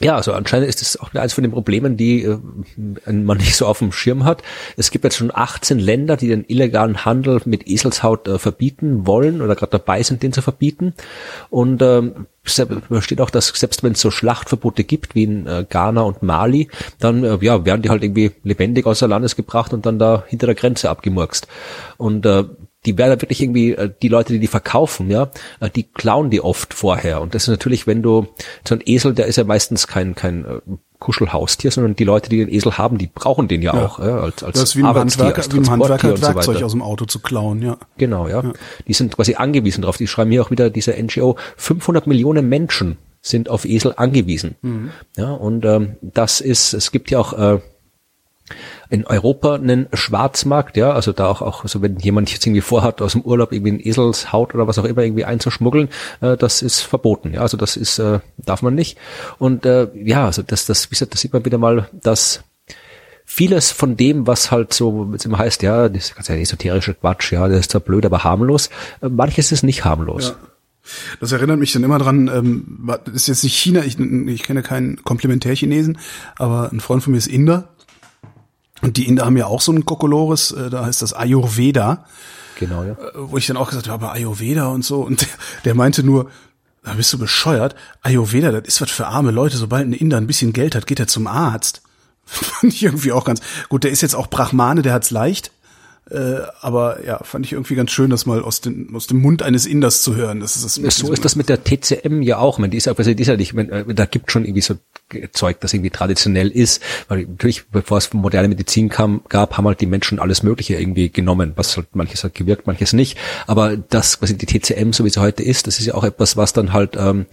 ja, also anscheinend ist es auch eines von den Problemen, die äh, man nicht so auf dem Schirm hat. Es gibt jetzt schon 18 Länder, die den illegalen Handel mit Eselshaut äh, verbieten wollen oder gerade dabei sind, den zu verbieten. Und ähm, steht auch, dass selbst wenn es so Schlachtverbote gibt wie in äh, Ghana und Mali, dann äh, ja werden die halt irgendwie lebendig außer Landes gebracht und dann da hinter der Grenze abgemurkst. Und äh, die werden wirklich irgendwie, äh, die Leute, die die verkaufen, ja, äh, die klauen die oft vorher. Und das ist natürlich, wenn du, so ein Esel, der ist ja meistens kein, kein äh, Kuschelhaustier, sondern die Leute, die den Esel haben, die brauchen den ja, ja. auch, ja, als, als das ist wie ein Handwerker, wie ein Handwerker so Werkzeug aus dem Auto zu klauen, ja. Genau, ja. ja. Die sind quasi angewiesen drauf. Die schreiben hier auch wieder diese NGO, 500 Millionen Menschen sind auf Esel angewiesen. Mhm. Ja, und ähm, das ist, es gibt ja auch äh, in Europa einen Schwarzmarkt, ja, also da auch, auch, also wenn jemand jetzt irgendwie vorhat, aus dem Urlaub irgendwie ein Eselshaut oder was auch immer irgendwie einzuschmuggeln, äh, das ist verboten, ja, also das ist, äh, darf man nicht. Und äh, ja, also das, das, wie gesagt, das sieht man wieder mal, dass vieles von dem, was halt so jetzt immer heißt, ja, das ist ganz esoterische Quatsch, ja, das ist zwar blöd, aber harmlos, äh, manches ist nicht harmlos. Ja. Das erinnert mich dann immer dran, ähm, ist jetzt nicht China, ich, ich kenne keinen Komplementärchinesen, aber ein Freund von mir ist Inder und die Inder haben ja auch so ein Kokolores, äh, da heißt das Ayurveda. Genau, ja. Äh, wo ich dann auch gesagt habe, aber Ayurveda und so. Und der, der meinte nur, da bist du bescheuert. Ayurveda, das ist was für arme Leute. Sobald ein Inder ein bisschen Geld hat, geht er zum Arzt. Fand ich irgendwie auch ganz gut. Der ist jetzt auch Brahmane, der hat's leicht. Äh, aber ja, fand ich irgendwie ganz schön, das mal aus, den, aus dem Mund eines Inders zu hören. Das ist das so ist das mit der TCM ja auch. Man, die ist, also die ist ja nicht, man, äh, da gibt schon irgendwie so Zeug, das irgendwie traditionell ist. Weil natürlich, bevor es moderne Medizin kam, gab, haben halt die Menschen alles Mögliche irgendwie genommen, was halt manches hat gewirkt, manches nicht. Aber das, was die TCM so wie sie heute ist, das ist ja auch etwas, was dann halt ähm,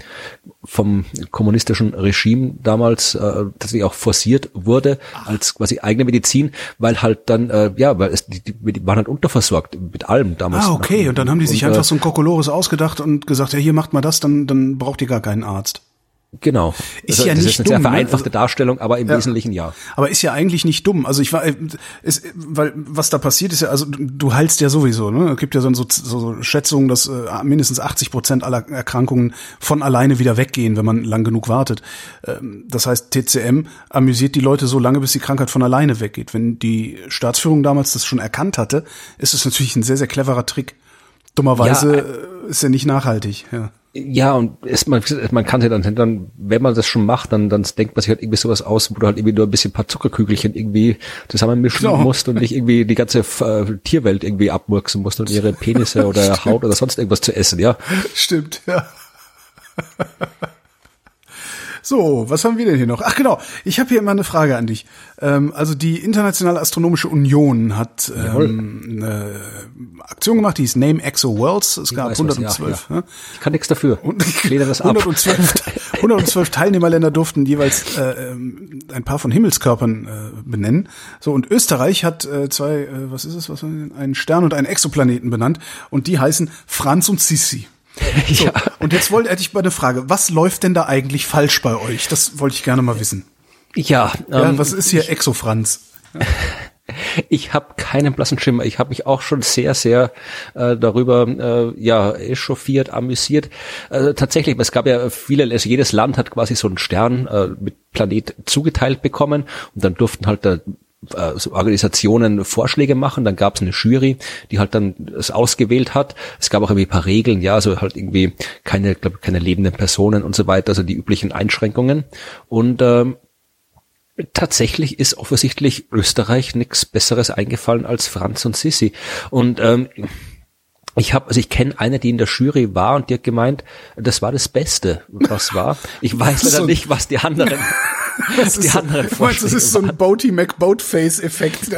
vom kommunistischen Regime damals äh, tatsächlich auch forciert wurde als quasi eigene Medizin, weil halt dann, äh, ja, weil es die, die waren halt unterversorgt mit allem damals. Ah, okay. Und dann haben die sich und, einfach äh, so ein Kokolores ausgedacht und gesagt, ja, hier macht mal das, dann, dann braucht ihr gar keinen Arzt. Genau. Ist also, ja das nicht ist eine dumm, sehr ne? vereinfachte ne? Darstellung, aber im ja. Wesentlichen ja. Aber ist ja eigentlich nicht dumm. Also ich war, ist, äh, weil was da passiert ist ja, also du heilst ja sowieso. Ne, es gibt ja so, so, so Schätzungen, dass äh, mindestens 80 Prozent aller Erkrankungen von alleine wieder weggehen, wenn man lang genug wartet. Ähm, das heißt, TCM amüsiert die Leute so lange, bis die Krankheit von alleine weggeht. Wenn die Staatsführung damals das schon erkannt hatte, ist es natürlich ein sehr sehr cleverer Trick. Dummerweise ja, äh, ist er nicht nachhaltig. Ja. Ja, und es, man, man kann sich dann, dann, wenn man das schon macht, dann, dann denkt man sich halt irgendwie sowas aus, wo du halt irgendwie nur ein bisschen ein paar Zuckerkügelchen irgendwie zusammenmischen genau. musst und nicht irgendwie die ganze äh, Tierwelt irgendwie abmurksen musst und ihre Penisse oder Haut oder sonst irgendwas zu essen, ja. Stimmt, ja. So, was haben wir denn hier noch? Ach genau, ich habe hier immer eine Frage an dich. Ähm, also die Internationale Astronomische Union hat ähm, eine Aktion gemacht, die hieß Name Exo Worlds. Es gab weiß was, 112. ja, Ja, Ich kann nichts dafür. Und Ich lehne das ab. 112, 112 Teilnehmerländer durften jeweils äh, ähm, ein paar von Himmelskörpern äh, benennen. So und Österreich hat äh, zwei, äh, was ist es, was einen Stern und einen Exoplaneten benannt und die heißen Franz und Sissi. So, Ja. Und jetzt wollte hätte ich mal eine Frage. Was läuft denn da eigentlich falsch bei euch? Das wollte ich gerne mal wissen. Ja, Ja, ähm, was ist hier Exofranz? Ich habe keinen blassen Schimmer. Ich habe mich auch schon sehr, sehr äh, darüber äh, ja echauffiert, amüsiert. Äh, tatsächlich, es gab ja viele, also jedes Land hat quasi so einen Stern äh, mit Planet zugeteilt bekommen und dann durften halt da äh, so Organisationen Vorschläge machen, dann gab es eine Jury, die halt dann es ausgewählt hat. Es gab auch irgendwie ein paar Regeln, ja, also halt irgendwie keine, glaube keine lebenden Personen und so weiter, also die üblichen Einschränkungen. Und ähm, tatsächlich ist offensichtlich Österreich nichts Besseres eingefallen als Franz und Sissi. Und ähm, ich habe, also ich kenne eine, die in der Jury war und die hat gemeint, das war das Beste, was war. Ich weiß leider So- nicht, was die anderen, was die anderen du meinst, das ist so ein Boaty McBoatface-Effekt.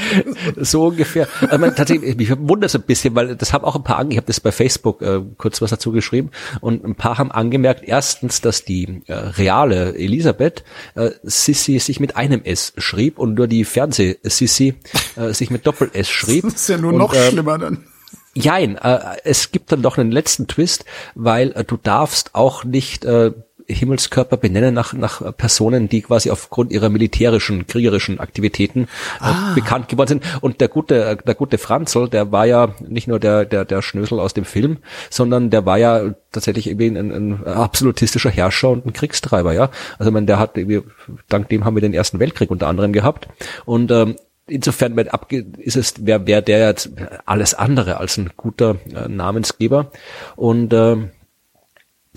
so ungefähr. Also man, tatsächlich, mich wundert es ein bisschen, weil das haben auch ein paar ange, ich habe das bei Facebook äh, kurz was dazu geschrieben und ein paar haben angemerkt, erstens, dass die äh, reale Elisabeth äh, Sissi sich mit einem S schrieb und nur die Fernseh-Sissi äh, sich mit Doppel-S schrieb. Das ist ja nur und, noch ähm, schlimmer dann. Jein, äh, es gibt dann doch einen letzten Twist, weil äh, du darfst auch nicht äh, Himmelskörper benennen nach, nach Personen, die quasi aufgrund ihrer militärischen, kriegerischen Aktivitäten äh, bekannt geworden sind. Und der gute, der gute Franzl, der war ja nicht nur der, der, der Schnösel aus dem Film, sondern der war ja tatsächlich irgendwie ein, ein absolutistischer Herrscher und ein Kriegstreiber, ja. Also man, der hat irgendwie, dank dem haben wir den Ersten Weltkrieg unter anderem gehabt. Und ähm, insofern wird abge ist es wer wer der jetzt alles andere als ein guter äh, Namensgeber und ähm,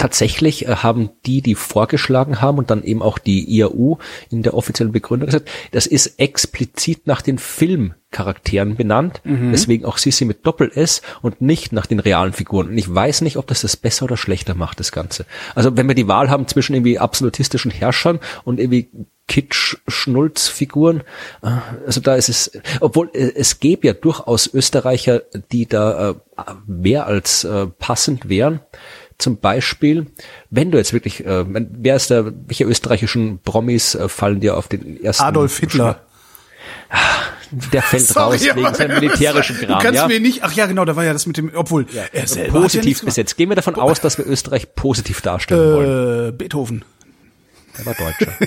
tatsächlich äh, haben die, die vorgeschlagen haben und dann eben auch die IAU in der offiziellen Begründung gesagt, das ist explizit nach den Filmcharakteren benannt, deswegen auch Sissi mit Doppel-S und nicht nach den realen Figuren. Und ich weiß nicht, ob das das besser oder schlechter macht, das Ganze. Also wenn wir die Wahl haben zwischen irgendwie absolutistischen Herrschern und irgendwie Kitsch-Schnulz-Figuren. äh, Also da ist es, obwohl äh, es gäbe ja durchaus Österreicher, die da mehr als passend wären. Zum Beispiel, wenn du jetzt wirklich, äh, wer ist der, welche österreichischen Promis äh, fallen dir auf den ersten? Adolf Hitler. Der fällt raus wegen seinem militärischen Du Kram. kannst ja? mir nicht, ach ja, genau, da war ja das mit dem, obwohl er selber ja positiv gemacht. besetzt. Gehen wir davon aus, dass wir Österreich positiv darstellen wollen. Äh, Beethoven. Er war Deutscher.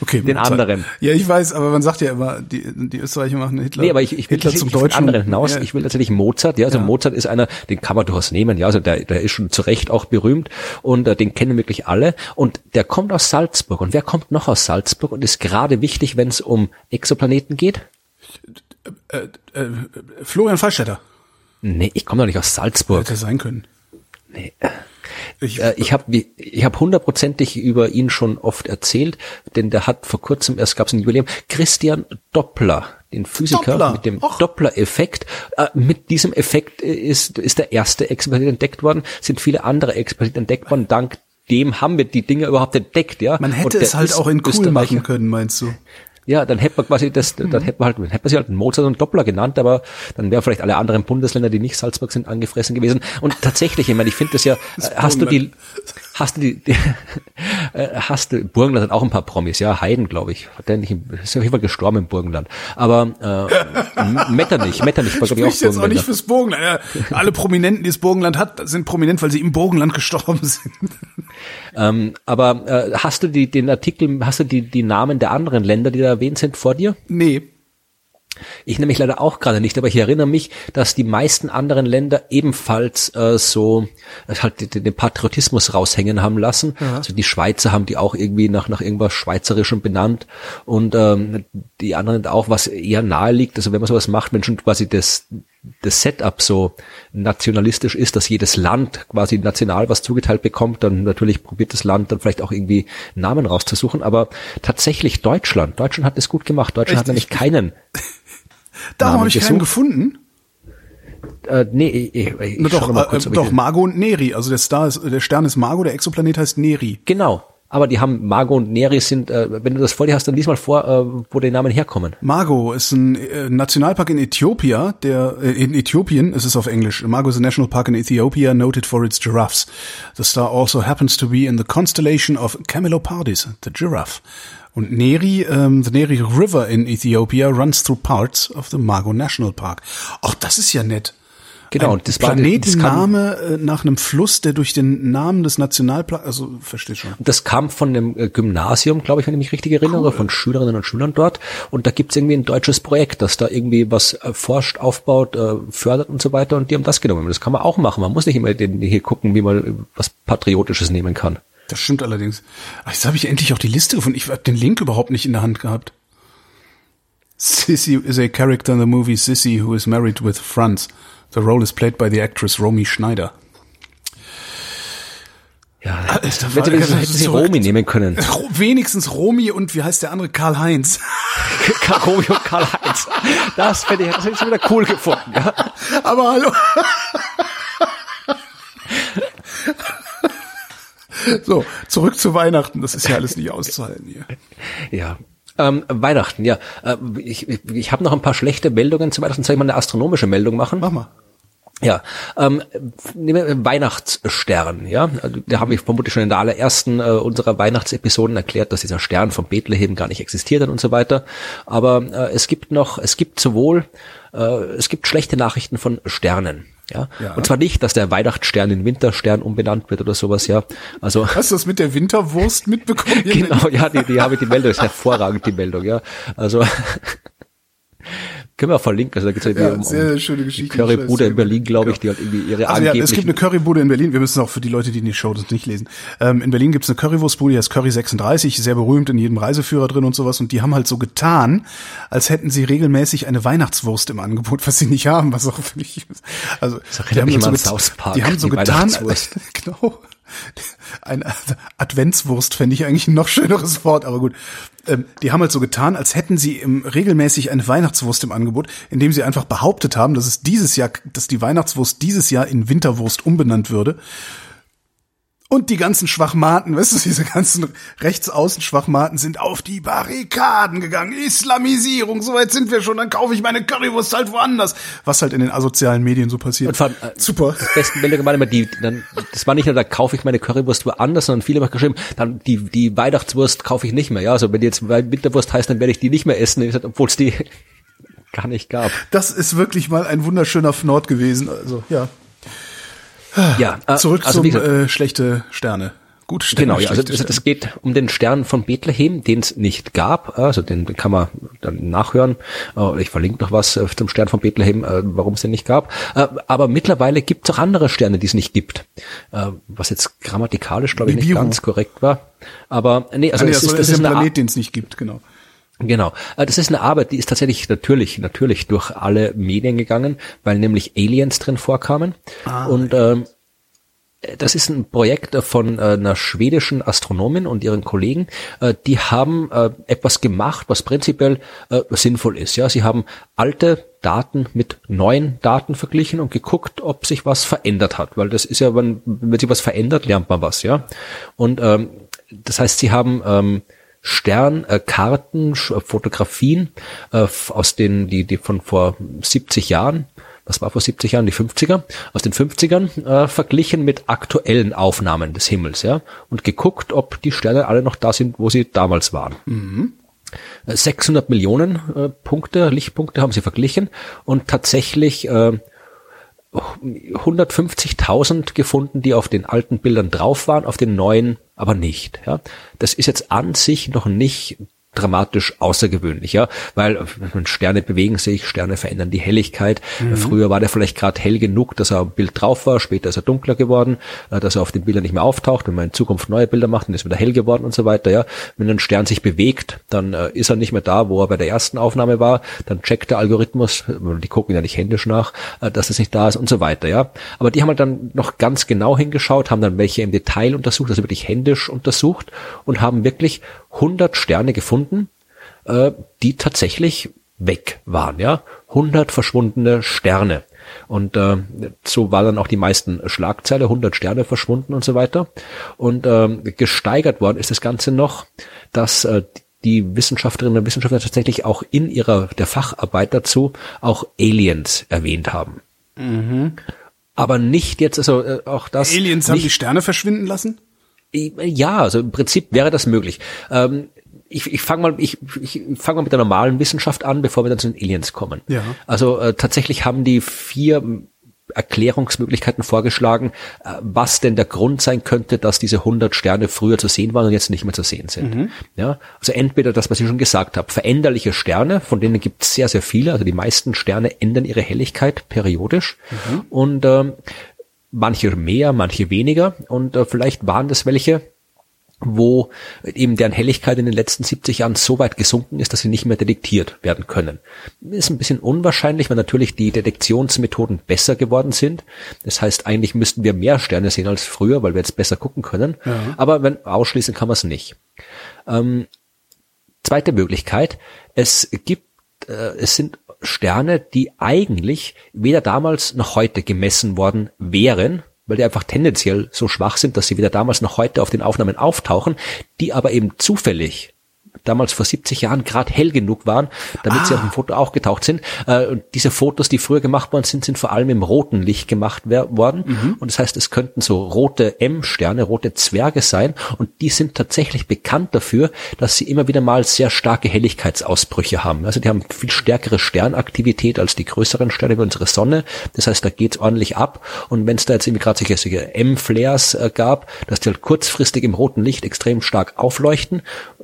Okay, Den anderen. Ja, ich weiß, aber man sagt ja immer, die, die Österreicher machen Hitler. Nee, aber ich, ich will Hitler zum den Deutschen. anderen hinaus. Ja. Ich will tatsächlich Mozart, ja, also Ja. Mozart ist einer, den kann man durchaus nehmen, ja, also der, der ist schon zu Recht auch berühmt und äh, den kennen wirklich alle und der kommt aus Salzburg und wer kommt noch aus Salzburg und ist gerade wichtig, wenn es um Exoplaneten geht? äh, äh, Florian Fallstätter Nee, ich komme doch nicht aus Salzburg. hätte sein können. Nee. Ich, Äh, ich habe ich hab hundertprozentig über ihn schon oft erzählt, denn der hat vor kurzem, erst gab es ein Jubiläum, Christian Doppler, den Physiker Doppler, mit dem. Doppler-Effekt. Äh, mit diesem Effekt ist, ist der erste Experiment entdeckt worden, sind viele andere Experimente entdeckt worden, dank dem haben wir die Dinge überhaupt entdeckt, ja. man hätte es halt auch in cool machen können, meinst du? Ja, dann hätte man quasi das, Mhm. dann hätte man halt, hätte man sie halt Mozart und Doppler genannt, aber dann wären vielleicht alle anderen Bundesländer, die nicht Salzburg sind, angefressen gewesen. Und tatsächlich, ich meine, ich finde das ja, äh, hast du die, hast du die, die äh, hast du, Burgenland hat auch ein paar Promis, ja, Heiden, glaube ich, hat der nicht, ist auf jeden Fall gestorben im Burgenland. Aber, äh, Metternich, Metternich war, glaube ich, auch jetzt auch nicht fürs Burgenland. Ja, alle Prominenten, die das Burgenland hat, sind prominent, weil sie im Burgenland gestorben sind. Ähm, aber äh, hast du die, den Artikel, hast du die, die Namen der anderen Länder, die da erwähnt sind, vor dir? Nee. Ich nämlich leider auch gerade nicht, aber ich erinnere mich, dass die meisten anderen Länder ebenfalls äh, so äh, halt den, den Patriotismus raushängen haben lassen. Also die Schweizer haben die auch irgendwie nach nach irgendwas Schweizerischem benannt und ähm, die anderen auch, was eher nahe liegt. Also wenn man sowas macht, wenn schon quasi das das Setup so nationalistisch ist, dass jedes Land quasi national was zugeteilt bekommt, dann natürlich probiert das Land dann vielleicht auch irgendwie Namen rauszusuchen. Aber tatsächlich Deutschland, Deutschland hat es gut gemacht. Deutschland Echt? hat nämlich Ich- keinen Darum Namen habe ich keinen gefunden. Äh, nee, ich, ich Na doch, mal äh, kurz, ich doch Margo und Neri. Also der Star ist, der Stern ist Margo, der Exoplanet heißt Neri. Genau. Aber die haben Margot und Neri sind, äh, wenn du das vor dir hast, dann lies mal vor, äh, wo die Namen herkommen. Margo ist ein äh, Nationalpark in Äthiopien, der äh, in Äthiopien, es ist auf Englisch. Margo is a national park in Ethiopia noted for its giraffes. The star also happens to be in the constellation of Camelopardis, the giraffe. Und Neri, ähm, the Neri River in Ethiopia runs through parts of the Margo National Park. Ach, das ist ja nett. Genau, Ein das war das kam, Planetenname äh, nach einem Fluss, der durch den Namen des Nationalparks, also versteht schon. das kam von einem äh, Gymnasium, glaube ich, wenn ich mich richtig erinnere, oder von Schülerinnen und Schülern dort. Und da gibt's irgendwie ein deutsches Projekt, das da irgendwie was äh, forscht, aufbaut, fördert und so weiter. Und die haben das genommen. Das kann man auch machen. Man muss nicht immer hier gucken, wie man was Patriotisches nehmen kann. Das stimmt allerdings. Ach, jetzt habe ich endlich auch die Liste gefunden. Ich habe den Link überhaupt nicht in der Hand gehabt. Sissy is a character in the movie Sissy who is married with Franz. The role is played by the actress Romy Schneider. Ja, Alter, hätte, hätte, das hätte ist sie. Romy nehmen können. Wenigstens Romy und wie heißt der andere? Karl-Heinz. Romy und Karl-Heinz. Das hätte ich, das hätte ich wieder cool gefunden. Ja. Aber hallo. So, zurück zu Weihnachten. Das ist ja alles nicht auszuhalten hier. Ja. Ähm, Weihnachten, ja. Äh, ich ich, ich habe noch ein paar schlechte Meldungen zu Weihnachten. Soll ich mal eine astronomische Meldung machen? Mach mal. Ja, ähm, nehmen wir Weihnachtsstern, ja. Also, Da habe ich vermutlich schon in der allerersten äh, unserer Weihnachtsepisoden erklärt, dass dieser Stern von Bethlehem gar nicht existiert hat und so weiter. Aber äh, es gibt noch, es gibt sowohl, äh, es gibt schlechte Nachrichten von Sternen. Ja? Ja. Und zwar nicht, dass der Weihnachtsstern in Winterstern umbenannt wird oder sowas, ja. Also Hast du das mit der Winterwurst mitbekommen? Genau, ja, die, die habe ich die Meldung, ist hervorragend, die Meldung, ja. Also können wir auch verlinken, also da geht's ja Ja, um, sehr um schöne die Geschichte. Currybude in. Berlin, glaube ich, die hat irgendwie ihre Also ja, es gibt eine Currybude in Berlin. Wir müssen auch für die Leute, die in die Show das nicht lesen. Ähm, in Berlin gibt's eine Currywurstbude, die heißt Curry 36, sehr berühmt in jedem Reiseführer drin und sowas. Und die haben halt so getan, als hätten sie regelmäßig eine Weihnachtswurst im Angebot, was sie nicht haben, was auch Also erinnert mich dann immer an get- South Park, die haben so die getan, genau. Eine Adventswurst fände ich eigentlich ein noch schöneres Wort, aber gut. Ähm, die haben halt so getan, als hätten sie im, regelmäßig eine Weihnachtswurst im Angebot, indem sie einfach behauptet haben, dass es dieses Jahr, dass die Weihnachtswurst dieses Jahr in Winterwurst umbenannt würde. Und die ganzen Schwachmaten, weißt du, diese ganzen Rechtsaußen-Schwachmaten sind auf die Barrikaden gegangen. Islamisierung, so weit sind wir schon, dann kaufe ich meine Currywurst halt woanders. Was halt in den asozialen Medien so passiert. Und vor allem, äh, Super. Die besten Meldungen waren immer die, dann, das war nicht nur, da kaufe ich meine Currywurst woanders, sondern viele haben geschrieben, dann die, die Weihnachtswurst kaufe ich nicht mehr. Ja, also wenn die jetzt Winterwurst heißt, dann werde ich die nicht mehr essen, obwohl es die gar nicht gab. Das ist wirklich mal ein wunderschöner Fnord gewesen. Also, ja. Ja, äh, Zurück also zum gesagt, äh, schlechte Sterne. Gute Sterne. Genau, ja, also es, es geht um den Stern von Bethlehem, den es nicht gab. Also den kann man dann nachhören. Äh, Ich verlinke noch was äh, zum Stern von Bethlehem, äh, warum es den nicht gab. Äh, Aber mittlerweile gibt es auch andere Sterne, die es nicht gibt. Äh, Was jetzt grammatikalisch, glaube ich, nicht ganz korrekt war. Aber nee, also nee, es das, ist, das das ist ein Planet, den es nicht gibt, genau. Genau. Äh, Das ist eine Arbeit, die ist tatsächlich natürlich, natürlich durch alle Medien gegangen, weil nämlich Aliens drin vorkamen. Und ähm, das ist ein Projekt von äh, einer schwedischen Astronomin und ihren Kollegen. Äh, Die haben äh, etwas gemacht, was prinzipiell äh, sinnvoll ist. Ja, sie haben alte Daten mit neuen Daten verglichen und geguckt, ob sich was verändert hat, weil das ist ja, wenn, wenn sich was verändert, lernt man was, ja. Und ähm, das heißt, sie haben ähm, Sternkarten, Sch- Fotografien äh, f- aus den, die, die von vor 70 Jahren, was war vor 70 Jahren, die 50er, aus den 50ern äh, verglichen mit aktuellen Aufnahmen des Himmels, ja, und geguckt, ob die Sterne alle noch da sind, wo sie damals waren. Äh, 600 Millionen äh, Punkte, Lichtpunkte haben sie verglichen und tatsächlich äh, 150.000 gefunden, die auf den alten Bildern drauf waren, auf den neuen aber nicht. Ja, das ist jetzt an sich noch nicht dramatisch außergewöhnlich, ja, weil Sterne bewegen sich, Sterne verändern die Helligkeit. Früher war der vielleicht gerade hell genug, dass er am Bild drauf war, später ist er dunkler geworden, äh, dass er auf den Bildern nicht mehr auftaucht. Wenn man in Zukunft neue Bilder macht, dann ist er wieder hell geworden und so weiter, ja. Wenn ein Stern sich bewegt, dann äh, ist er nicht mehr da, wo er bei der ersten Aufnahme war, dann checkt der Algorithmus, äh, die gucken ja nicht händisch nach, dass es nicht da ist und so weiter, ja. Aber die haben halt dann noch ganz genau hingeschaut, haben dann welche im Detail untersucht, also wirklich händisch untersucht und haben wirklich 100 Sterne gefunden, äh, die tatsächlich weg waren, ja. 100 verschwundene Sterne. Und äh, so war dann auch die meisten Schlagzeile, 100 Sterne verschwunden und so weiter. Und äh, gesteigert worden ist das Ganze noch, dass äh, die Wissenschaftlerinnen und Wissenschaftler tatsächlich auch in ihrer der Facharbeit dazu auch Aliens erwähnt haben. Mhm. Aber nicht jetzt, also äh, auch das. Aliens haben die Sterne verschwinden lassen? Ja, also im Prinzip wäre das möglich. Ähm, ich, ich fange mal, ich, ich fang mal mit der normalen Wissenschaft an, bevor wir dann zu den Aliens kommen. Ja. Also äh, tatsächlich haben die vier Erklärungsmöglichkeiten vorgeschlagen, äh, was denn der Grund sein könnte, dass diese 100 Sterne früher zu sehen waren und jetzt nicht mehr zu sehen sind. Mhm. Ja, also entweder das, was ich schon gesagt habe, veränderliche Sterne, von denen gibt es sehr, sehr viele, also die meisten Sterne ändern ihre Helligkeit periodisch mhm. und ähm, manche mehr, manche weniger und äh, vielleicht waren das welche, wo eben deren Helligkeit in den letzten 70 Jahren so weit gesunken ist, dass sie nicht mehr detektiert werden können. Ist ein bisschen unwahrscheinlich, weil natürlich die Detektionsmethoden besser geworden sind. Das heißt, eigentlich müssten wir mehr Sterne sehen als früher, weil wir jetzt besser gucken können. Ja. Aber wenn ausschließen kann man es nicht. Ähm, zweite Möglichkeit, es gibt, äh, es sind Sterne, die eigentlich weder damals noch heute gemessen worden wären, weil die einfach tendenziell so schwach sind, dass sie weder damals noch heute auf den Aufnahmen auftauchen, die aber eben zufällig damals vor 70 Jahren gerade hell genug waren, damit ah. sie auf dem Foto auch getaucht sind. Äh, und diese Fotos, die früher gemacht worden sind, sind vor allem im roten Licht gemacht worden. Mhm. Und das heißt, es könnten so rote M-Sterne, rote Zwerge sein. Und die sind tatsächlich bekannt dafür, dass sie immer wieder mal sehr starke Helligkeitsausbrüche haben. Also die haben viel stärkere Sternaktivität als die größeren Sterne wie unsere Sonne. Das heißt, da geht's ordentlich ab. Und wenn es da jetzt irgendwie gerade solche, solche M-Flares äh, gab, dass die halt kurzfristig im roten Licht extrem stark aufleuchten,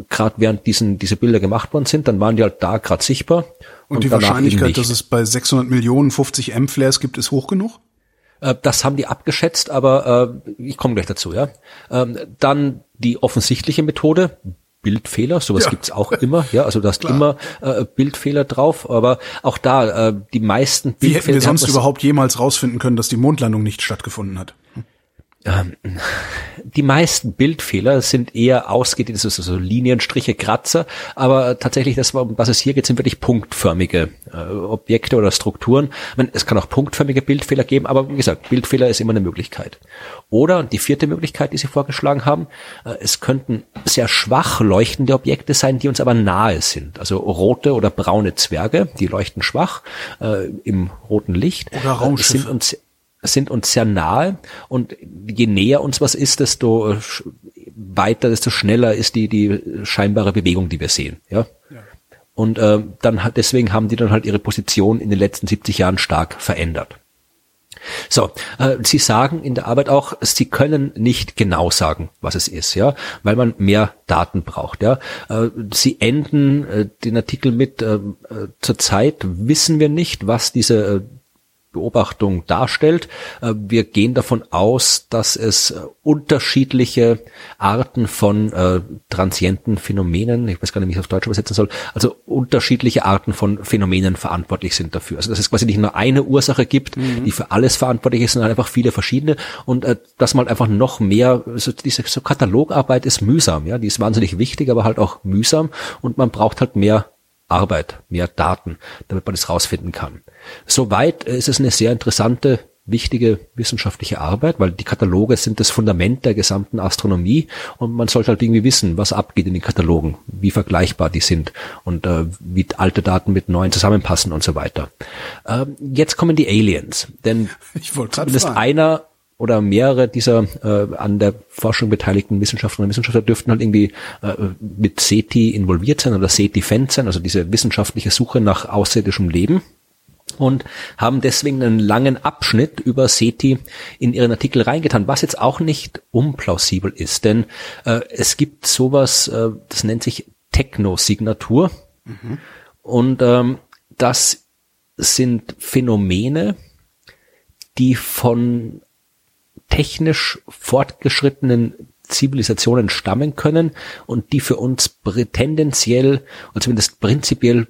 gerade während diesen, diese Bilder gemacht worden sind, dann waren die halt da gerade sichtbar. Und, und die Wahrscheinlichkeit, dass es bei 600 Millionen 50 M-Flares gibt, ist hoch genug? Äh, das haben die abgeschätzt, aber äh, ich komme gleich dazu, ja. Ähm, dann die offensichtliche Methode, Bildfehler, sowas ja. gibt's auch immer, ja, also da ist immer äh, Bildfehler drauf, aber auch da, äh, die meisten Bildfehler. Wie hätten wir sonst überhaupt jemals rausfinden können, dass die Mondlandung nicht stattgefunden hat? Ähm, die meisten Bildfehler sind eher ausgedehnt, so, so Linienstriche, Kratzer, aber tatsächlich, das, um was es hier geht, sind wirklich punktförmige äh, Objekte oder Strukturen. Meine, es kann auch punktförmige Bildfehler geben, aber wie gesagt, Bildfehler ist immer eine Möglichkeit. Oder die vierte Möglichkeit, die Sie vorgeschlagen haben, äh, es könnten sehr schwach leuchtende Objekte sein, die uns aber nahe sind. Also rote oder braune Zwerge, die leuchten schwach äh, im roten Licht, oder Raumschiffe. sind uns sind uns sehr nahe und je näher uns was ist, desto äh, weiter, desto schneller ist die die scheinbare Bewegung, die wir sehen. Ja. ja. Und äh, dann hat deswegen haben die dann halt ihre Position in den letzten 70 Jahren stark verändert. So, äh, Sie sagen in der Arbeit auch, Sie können nicht genau sagen, was es ist, ja, weil man mehr Daten braucht, ja. Äh, Sie enden äh, den Artikel mit, äh, äh zurzeit wissen wir nicht, was diese äh, Beobachtung darstellt. Äh, wir gehen davon aus, dass es äh, unterschiedliche Arten von äh, transienten Phänomenen, ich weiß gar nicht, wie ich es auf Deutsch übersetzen soll, also unterschiedliche Arten von Phänomenen verantwortlich sind dafür. Also dass es quasi nicht nur eine Ursache gibt, mhm. die für alles verantwortlich ist, sondern einfach viele verschiedene und äh, dass man einfach noch mehr, also diese so Katalogarbeit ist mühsam, ja, die ist wahnsinnig wichtig, aber halt auch mühsam und man braucht halt mehr Arbeit, mehr Daten, damit man das rausfinden kann. Soweit ist es eine sehr interessante, wichtige wissenschaftliche Arbeit, weil die Kataloge sind das Fundament der gesamten Astronomie und man sollte halt irgendwie wissen, was abgeht in den Katalogen, wie vergleichbar die sind und äh, wie alte Daten mit neuen zusammenpassen und so weiter. Ähm, jetzt kommen die Aliens, denn zumindest einer oder mehrere dieser äh, an der Forschung beteiligten Wissenschaftlerinnen und Wissenschaftler dürften halt irgendwie äh, mit SETI involviert sein oder SETI-Fans sein, also diese wissenschaftliche Suche nach außerirdischem Leben und haben deswegen einen langen Abschnitt über SETI in ihren Artikel reingetan, was jetzt auch nicht unplausibel ist, denn äh, es gibt sowas, äh, das nennt sich Technosignatur mhm. und ähm, das sind Phänomene, die von technisch fortgeschrittenen Zivilisationen stammen können und die für uns tendenziell oder zumindest prinzipiell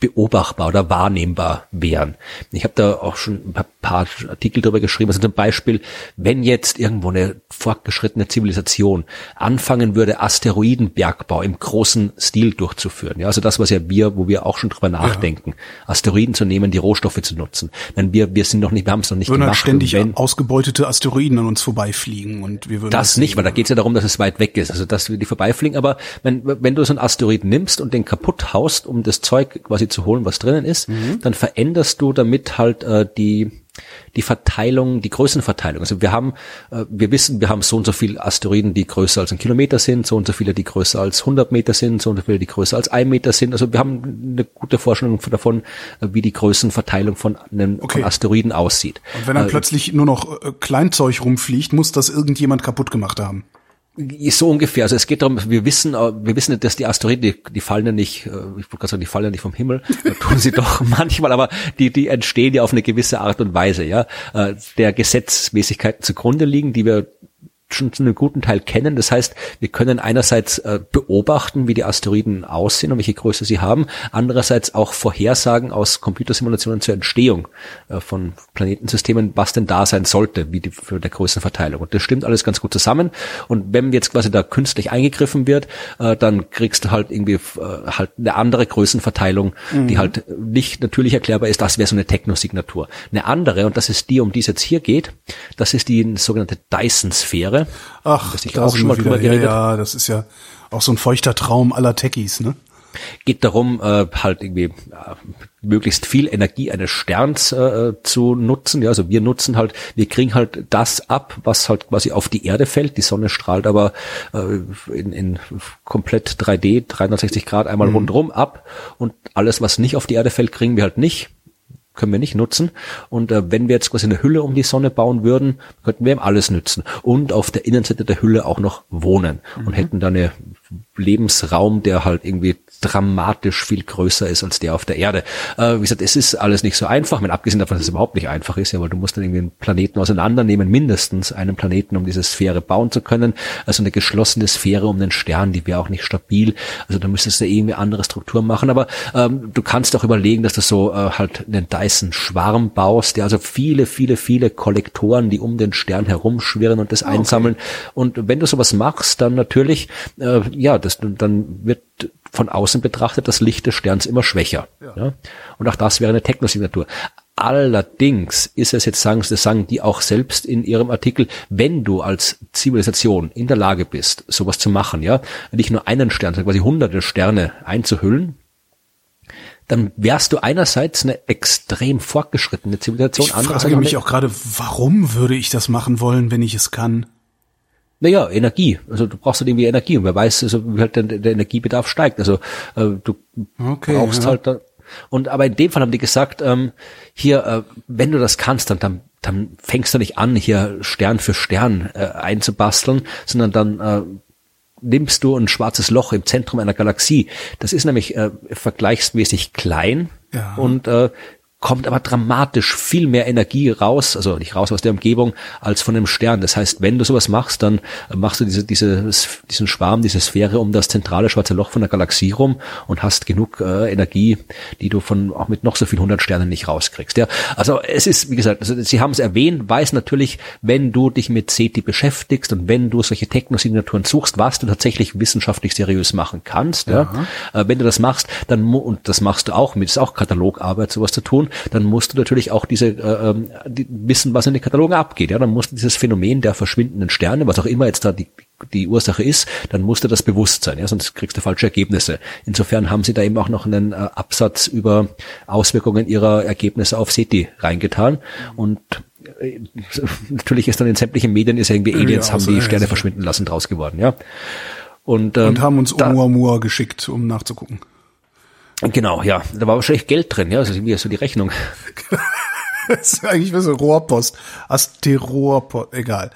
beobachtbar oder wahrnehmbar wären. Ich habe da auch schon ein paar, paar Artikel darüber geschrieben. Also zum Beispiel, wenn jetzt irgendwo eine fortgeschrittene Zivilisation anfangen würde, Asteroidenbergbau im großen Stil durchzuführen. Ja, also das, was ja wir, wo wir auch schon drüber nachdenken, ja. Asteroiden zu nehmen, die Rohstoffe zu nutzen. Denn wir, wir sind noch nicht, wir haben es noch nicht würden gemacht. ständig wenn, ausgebeutete Asteroiden an uns vorbeifliegen und wir würden das, das nicht, weil da geht es ja darum, dass es weit weg ist, also dass wir die vorbeifliegen. Aber wenn, wenn du so einen Asteroiden nimmst und den kaputt haust, um das Zeug quasi zu holen, was drinnen ist, mhm. dann veränderst du damit halt äh, die die Verteilung, die Größenverteilung. Also wir haben, äh, wir wissen, wir haben so und so viele Asteroiden, die größer als ein Kilometer sind, so und so viele, die größer als 100 Meter sind, so und so viele, die größer als ein Meter sind. Also wir haben eine gute Vorstellung davon, äh, wie die Größenverteilung von einem okay. von Asteroiden aussieht. Und wenn dann äh, plötzlich nur noch äh, Kleinzeug rumfliegt, muss das irgendjemand kaputt gemacht haben. So ungefähr. Also es geht darum, wir wissen, äh, wir wissen, dass die Asteroiden, die, die fallen ja nicht, äh, ich wollte gerade sagen, die fallen ja nicht vom Himmel, tun sie doch manchmal, aber die, die entstehen ja auf eine gewisse Art und Weise, ja, äh, der Gesetzmäßigkeiten zugrunde liegen, die wir schon zu einem guten Teil kennen. Das heißt, wir können einerseits äh, beobachten, wie die Asteroiden aussehen und welche Größe sie haben, andererseits auch Vorhersagen aus Computersimulationen zur Entstehung äh, von Planetensystemen, was denn da sein sollte, wie die für der Größenverteilung. Und das stimmt alles ganz gut zusammen. Und wenn jetzt quasi da künstlich eingegriffen wird, äh, dann kriegst du halt irgendwie äh, halt eine andere Größenverteilung, mhm. die halt nicht natürlich erklärbar ist. Das wäre so eine Technosignatur. Eine andere, und das ist die, um die es jetzt hier geht, das ist die sogenannte Dyson-Sphäre. Jahre. Ach, das ich auch schon mal drüber geredet. Ja, ja, das ist ja auch so ein feuchter Traum aller Techies, ne? Geht darum, äh, halt irgendwie äh, möglichst viel Energie eines Sterns äh, zu nutzen. Ja, also wir nutzen halt, wir kriegen halt das ab, was halt quasi auf die Erde fällt. Die Sonne strahlt aber äh, in, in komplett 3D, 360 Grad einmal mhm. rundherum ab und alles, was nicht auf die Erde fällt, kriegen wir halt nicht können wir nicht nutzen. Und äh, wenn wir jetzt quasi eine Hülle um die Sonne bauen würden, könnten wir ihm alles nützen. Und auf der Innenseite der Hülle auch noch wohnen und mhm. hätten dann eine Lebensraum, der halt irgendwie dramatisch viel größer ist als der auf der Erde. Äh, wie gesagt, es ist alles nicht so einfach, wenn abgesehen davon, dass es überhaupt nicht einfach ist, ja, weil du musst dann irgendwie einen Planeten auseinandernehmen, mindestens einen Planeten, um diese Sphäre bauen zu können. Also eine geschlossene Sphäre um den Stern, die wäre auch nicht stabil. Also da müsstest du irgendwie andere Strukturen machen. Aber ähm, du kannst auch überlegen, dass du so äh, halt einen Dyson-Schwarm baust, der also viele, viele, viele Kollektoren, die um den Stern herumschwirren und das okay. einsammeln. Und wenn du sowas machst, dann natürlich, äh, ja, das, dann wird von außen betrachtet das Licht des Sterns immer schwächer. Ja. ja? Und auch das wäre eine Technosignatur. Allerdings ist es jetzt, sagen, das sagen die auch selbst in ihrem Artikel, wenn du als Zivilisation in der Lage bist, sowas zu machen, ja, nicht nur einen Stern, sondern quasi hunderte Sterne einzuhüllen, dann wärst du einerseits eine extrem fortgeschrittene Zivilisation. Ich frage mich auch gerade, warum würde ich das machen wollen, wenn ich es kann? Naja, Energie. Also du brauchst halt irgendwie Energie und wer weiß, also wie halt der, der Energiebedarf steigt. Also äh, du okay, brauchst ja. halt da, und aber in dem Fall haben die gesagt, ähm, hier, äh, wenn du das kannst, dann, dann, dann fängst du nicht an, hier Stern für Stern äh, einzubasteln, sondern dann äh, nimmst du ein schwarzes Loch im Zentrum einer Galaxie. Das ist nämlich äh, vergleichsmäßig klein ja. und äh, kommt aber dramatisch viel mehr Energie raus, also nicht raus aus der Umgebung, als von einem Stern. Das heißt, wenn du sowas machst, dann machst du diese, diese, diesen Schwarm, diese Sphäre um das zentrale schwarze Loch von der Galaxie rum und hast genug äh, Energie, die du von auch mit noch so viel 100 Sternen nicht rauskriegst. Ja, also es ist, wie gesagt, also sie haben es erwähnt, weiß natürlich, wenn du dich mit SETI beschäftigst und wenn du solche Technosignaturen suchst, was du tatsächlich wissenschaftlich seriös machen kannst, ja, ja. Äh, wenn du das machst, dann und das machst du auch mit, ist auch Katalogarbeit, sowas zu tun, dann musst du natürlich auch diese äh, ähm, die, wissen, was in den Katalogen abgeht. Ja, dann musst du dieses Phänomen der verschwindenden Sterne, was auch immer jetzt da die die Ursache ist, dann musst du das bewusst sein, ja, sonst kriegst du falsche Ergebnisse. Insofern haben sie da eben auch noch einen äh, Absatz über Auswirkungen ihrer Ergebnisse auf SETI reingetan und äh, natürlich ist dann in sämtlichen Medien ist irgendwie Aliens ja, haben die Sterne verschwinden lassen draus geworden, ja. Und, ähm, und haben uns Oumuamua geschickt, um nachzugucken. Genau, ja. Da war wahrscheinlich Geld drin, ja. Wie ist so die Rechnung. das ist eigentlich wie so Rohrpost. Asterohrpost, egal.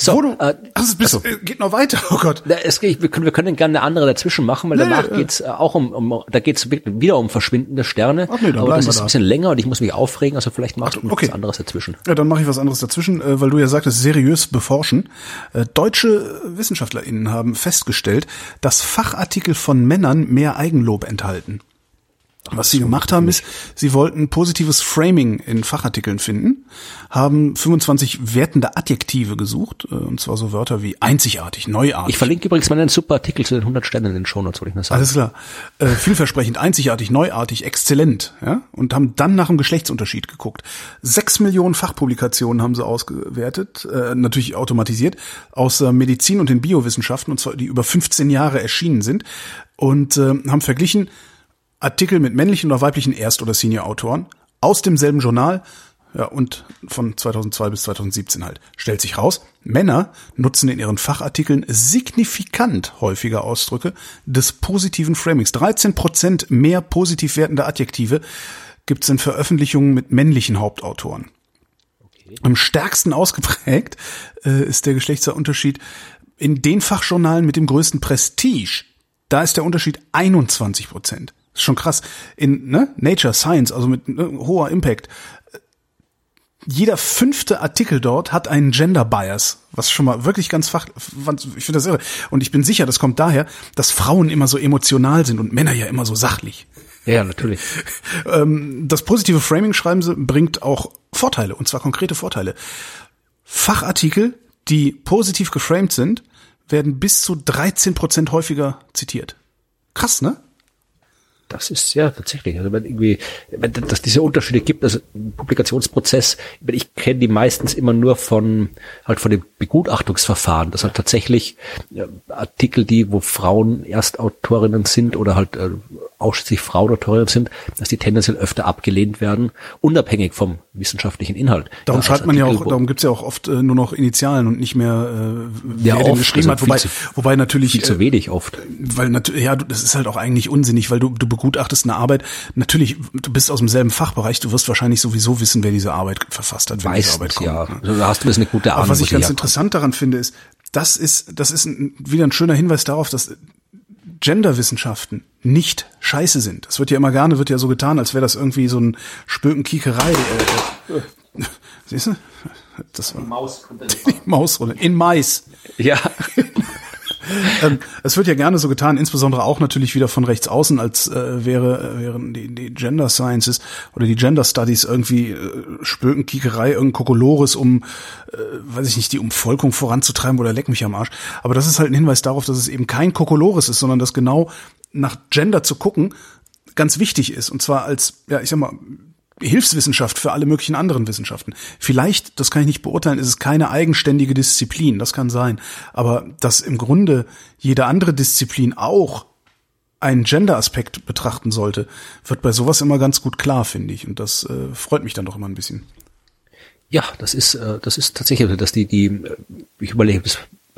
So, Wo du, äh, also bist, also, geht noch weiter, oh Gott. Es, wir, können, wir können gerne eine andere dazwischen machen, weil nee, danach äh, geht's äh, auch um, um da geht's wieder um verschwindende Sterne. Ach nee, dann aber das ist da. ein bisschen länger und ich muss mich aufregen, also vielleicht machst du okay. was anderes dazwischen. Ja, dann mache ich was anderes dazwischen, äh, weil du ja sagtest, seriös beforschen. Äh, deutsche WissenschaftlerInnen haben festgestellt, dass Fachartikel von Männern mehr Eigenlob enthalten. Was sie gemacht haben, ist, sie wollten positives Framing in Fachartikeln finden, haben 25 wertende Adjektive gesucht, äh, und zwar so Wörter wie einzigartig, neuartig. Ich verlinke übrigens mal einen super Artikel zu den 100 Sternen in den Shownotes, wollte ich nur sagen. Alles klar. Äh, vielversprechend, einzigartig, neuartig, exzellent, ja, und haben dann nach dem Geschlechtsunterschied geguckt. Sechs Millionen Fachpublikationen haben sie ausgewertet, äh, natürlich automatisiert, aus äh, Medizin und den Biowissenschaften, und zwar die über 15 Jahre erschienen sind, und äh, haben verglichen, Artikel mit männlichen oder weiblichen Erst- oder Senior-Autoren aus demselben Journal ja, und von 2002 bis 2017 halt. Stellt sich raus, Männer nutzen in ihren Fachartikeln signifikant häufiger Ausdrücke des positiven Framings. 13 Prozent mehr positiv wertende Adjektive gibt es in Veröffentlichungen mit männlichen Hauptautoren. Okay. Am stärksten ausgeprägt äh, ist der Geschlechtsunterschied in den Fachjournalen mit dem größten Prestige. Da ist der Unterschied 21 Prozent ist schon krass. In ne, Nature Science, also mit ne, hoher Impact. Jeder fünfte Artikel dort hat einen Gender Bias, was schon mal wirklich ganz fach, ich finde das irre. Und ich bin sicher, das kommt daher, dass Frauen immer so emotional sind und Männer ja immer so sachlich. Ja, natürlich. Ähm, das positive Framing, schreiben sie, bringt auch Vorteile, und zwar konkrete Vorteile. Fachartikel, die positiv geframed sind, werden bis zu 13 Prozent häufiger zitiert. Krass, ne? Das ist ja tatsächlich, also wenn irgendwie, wenn dass diese Unterschiede gibt, also Publikationsprozess, ich kenne die meistens immer nur von halt von dem Begutachtungsverfahren, dass halt tatsächlich äh, Artikel, die wo Frauen Erstautorinnen sind oder halt äh, ausschließlich Frauenautorinnen sind, dass die tendenziell öfter abgelehnt werden, unabhängig vom wissenschaftlichen Inhalt. Darum ja, schreibt man Artikel, ja auch, darum gibt's ja auch oft äh, nur noch Initialen und nicht mehr äh, wer ja, oft, geschrieben also hat, wobei, zu, wobei natürlich viel zu wenig oft, weil natürlich ja, das ist halt auch eigentlich unsinnig, weil du du begutachtest eine Arbeit. Natürlich, du bist aus demselben Fachbereich, du wirst wahrscheinlich sowieso wissen, wer diese Arbeit verfasst hat, wenn Meistens, diese Arbeit kommt. Ja, ne? also, hast du eine gute Ahnung. Aber was ich ganz interessant daran finde, ist, das ist, das ist ein, wieder ein schöner Hinweis darauf, dass Genderwissenschaften nicht scheiße sind. Es wird ja immer gerne, wird ja so getan, als wäre das irgendwie so ein Spökenkiekerei. Äh, äh, siehst du? Das war die Maus. Die Maus in Mais. Ja. ähm, es wird ja gerne so getan, insbesondere auch natürlich wieder von rechts außen, als äh, wäre äh, wären die, die Gender Sciences oder die Gender Studies irgendwie äh, Spökenkiekerei, irgendein Kokolores, um, äh, weiß ich nicht, die Umvolkung voranzutreiben oder leck mich am Arsch. Aber das ist halt ein Hinweis darauf, dass es eben kein Kokolores ist, sondern dass genau nach Gender zu gucken ganz wichtig ist. Und zwar als, ja, ich sag mal, Hilfswissenschaft für alle möglichen anderen Wissenschaften. Vielleicht, das kann ich nicht beurteilen, ist es keine eigenständige Disziplin, das kann sein. Aber dass im Grunde jede andere Disziplin auch einen Gender-Aspekt betrachten sollte, wird bei sowas immer ganz gut klar, finde ich. Und das äh, freut mich dann doch immer ein bisschen. Ja, das ist, äh, das ist tatsächlich, dass die, die, äh, ich überlege,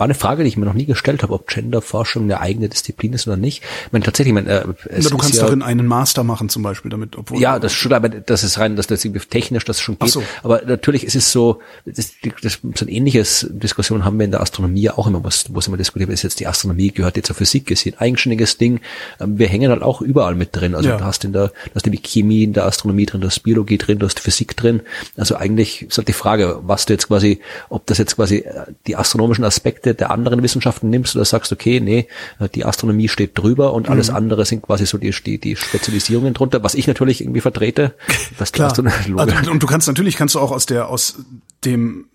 war eine Frage, die ich mir noch nie gestellt habe, ob Genderforschung eine eigene Disziplin ist oder nicht. Ich meine, tatsächlich, ich meine, äh, es Na, du kannst ja, darin einen Master machen zum Beispiel damit, obwohl ja, das schon, aber das ist rein, dass das technisch das schon geht. So. Aber natürlich ist es so, das, das, so ein ähnliches Diskussion haben wir in der Astronomie auch immer, was, wo es immer diskutiert ist jetzt die Astronomie gehört jetzt zur Physik, ist hier ein eigenständiges Ding. Ähm, wir hängen halt auch überall mit drin. Also ja. du hast in der, du hast die Chemie in der Astronomie drin, du hast Biologie drin, du hast Physik drin. Also eigentlich ist halt die Frage, was du jetzt quasi, ob das jetzt quasi äh, die astronomischen Aspekte der anderen Wissenschaften Wissenschaften nimmst oder sagst, okay, nee, die Astronomie steht drüber und alles mhm. andere sind quasi so die, die, die Spezialisierungen drunter, was ich natürlich irgendwie vertrete. Das Klar. Also, und du kannst natürlich, kannst du auch aus der, aus dem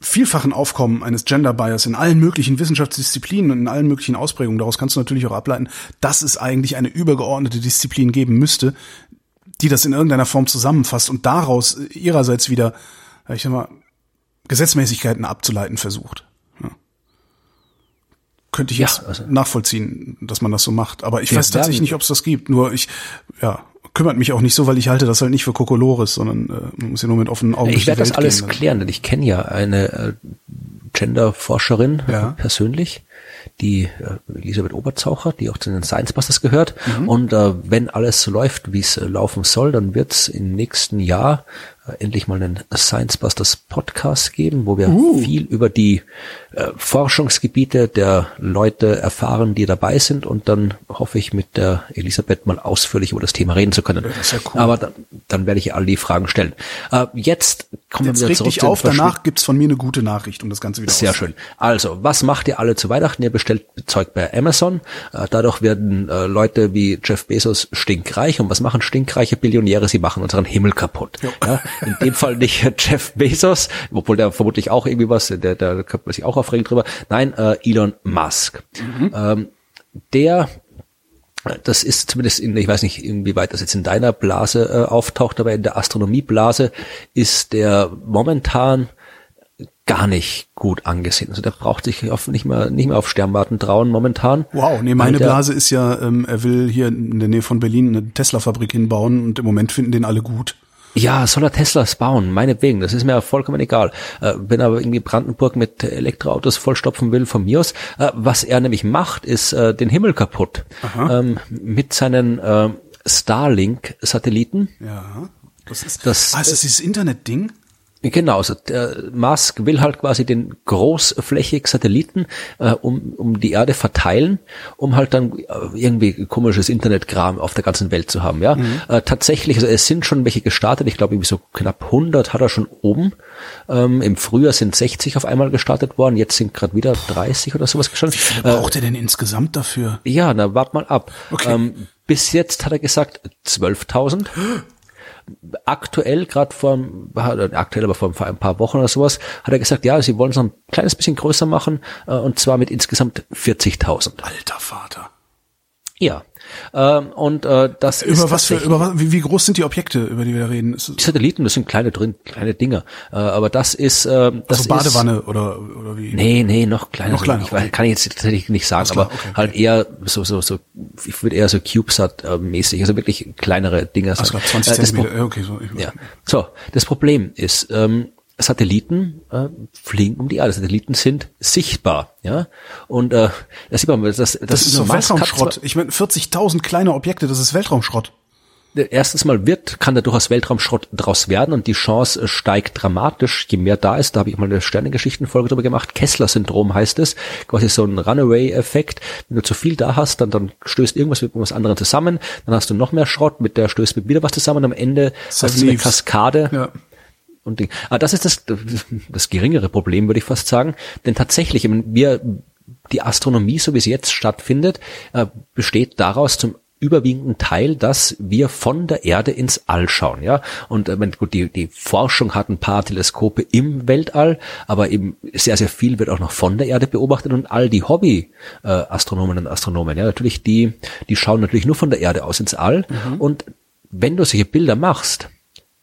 vielfachen Aufkommen eines Gender Bias in allen möglichen Wissenschaftsdisziplinen und in allen möglichen Ausprägungen. Daraus kannst du natürlich auch ableiten, dass es eigentlich eine übergeordnete Disziplin geben müsste, die das in irgendeiner Form zusammenfasst und daraus ihrerseits wieder, ich sag mal, Gesetzmäßigkeiten abzuleiten versucht könnte ich jetzt ja, also, nachvollziehen, dass man das so macht. Aber ich weiß tatsächlich nicht, ob es das gibt. Nur ich, ja, kümmert mich auch nicht so, weil ich halte das halt nicht für Kokolores, sondern äh, man muss ja nur mit offenen Augen. Ich werde das alles gehen, klären, denn ich kenne ja eine äh, Genderforscherin ja. persönlich, die äh, Elisabeth Oberzaucher, die auch zu den Science Busters gehört. Mhm. Und äh, wenn alles so läuft, wie es äh, laufen soll, dann wird es im nächsten Jahr endlich mal einen Science Busters Podcast geben, wo wir uh. viel über die äh, Forschungsgebiete der Leute erfahren, die dabei sind und dann hoffe ich mit der Elisabeth mal ausführlich über das Thema reden zu können. Ja cool. Aber dann, dann werde ich all die Fragen stellen. Äh, jetzt kommen jetzt wir wieder zurück. Dich auf, danach gibt's von mir eine gute Nachricht, um das Ganze wieder Sehr schön. Also, was macht ihr alle zu Weihnachten? Ihr bestellt Zeug bei Amazon. Äh, dadurch werden äh, Leute wie Jeff Bezos stinkreich. Und was machen stinkreiche Billionäre? Sie machen unseren Himmel kaputt. Ja, in dem Fall nicht Jeff Bezos, obwohl der vermutlich auch irgendwie was, der, da könnte man sich auch aufregen drüber. Nein, äh, Elon Musk. Mhm. Ähm, der das ist zumindest in, ich weiß nicht, inwieweit das jetzt in deiner Blase äh, auftaucht, aber in der Astronomieblase ist der momentan gar nicht gut angesehen. Also der braucht sich auf, nicht mehr nicht mehr auf Sternwarten trauen momentan. Wow, nee, meine Blase ist ja, ähm, er will hier in der Nähe von Berlin eine Tesla-Fabrik hinbauen und im Moment finden den alle gut. Ja, soll er Teslas bauen, meinetwegen, das ist mir vollkommen egal. Äh, wenn er irgendwie Brandenburg mit Elektroautos vollstopfen will, von mir aus. Äh, was er nämlich macht, ist äh, den Himmel kaputt. Ähm, mit seinen äh, Starlink-Satelliten. Ja. Das ist, das, ist das dieses Internet-Ding? Genau, also der Musk will halt quasi den großflächig Satelliten äh, um, um die Erde verteilen, um halt dann äh, irgendwie komisches Internetkram auf der ganzen Welt zu haben. Ja, mhm. äh, tatsächlich, also es sind schon welche gestartet. Ich glaube, irgendwie so knapp 100 hat er schon oben. Ähm, Im Frühjahr sind 60 auf einmal gestartet worden. Jetzt sind gerade wieder 30 oder sowas gestartet. Wie viele braucht äh, er denn insgesamt dafür? Ja, na wart mal ab. Okay. Ähm, bis jetzt hat er gesagt 12.000. aktuell, gerade vor, aktuell, aber vor ein paar Wochen oder sowas, hat er gesagt, ja, sie wollen es noch ein kleines bisschen größer machen, äh, und zwar mit insgesamt 40.000. Alter Vater. Ja. Ähm, und äh, das über was für über was, wie, wie groß sind die Objekte, über die wir reden? Die Satelliten, das sind kleine drin, kleine Dinger. Äh, aber das ist äh, das also Badewanne ist, oder oder wie? Nee, nee, noch kleiner. Noch kleiner. Ich okay. kann ich jetzt tatsächlich nicht sagen, aber okay, okay. halt eher so so so ich würde eher so CubeSat äh, mäßig, also wirklich kleinere Dinger sein. 20 äh, Zentimeter. okay, so. Ja. So, das Problem ist, ähm, Satelliten äh, fliegen um die Erde. Satelliten sind sichtbar, ja. Und äh, das sieht man, das, das, das ist so Weltraumschrott. Ich meine, 40.000 kleine Objekte, das ist Weltraumschrott. Erstens mal wird, kann da durchaus Weltraumschrott draus werden und die Chance äh, steigt dramatisch, je mehr da ist. Da habe ich mal eine Sternengeschichtenfolge drüber gemacht. Kessler-Syndrom heißt es. Quasi so ein Runaway-Effekt. Wenn du zu viel da hast, dann, dann stößt irgendwas mit was anderem zusammen. Dann hast du noch mehr Schrott, mit der stößt mit wieder was zusammen. Am Ende hast du eine Kaskade. Ja und Ding. Aber das ist das, das geringere Problem, würde ich fast sagen. Denn tatsächlich, wir, die Astronomie, so wie sie jetzt stattfindet, äh, besteht daraus zum überwiegenden Teil, dass wir von der Erde ins All schauen, ja. Und äh, gut, die, die Forschung hat ein paar Teleskope im Weltall, aber eben sehr, sehr viel wird auch noch von der Erde beobachtet und all die Hobby-Astronomen äh, und Astronomen, ja, natürlich, die, die schauen natürlich nur von der Erde aus ins All. Mhm. Und wenn du solche Bilder machst,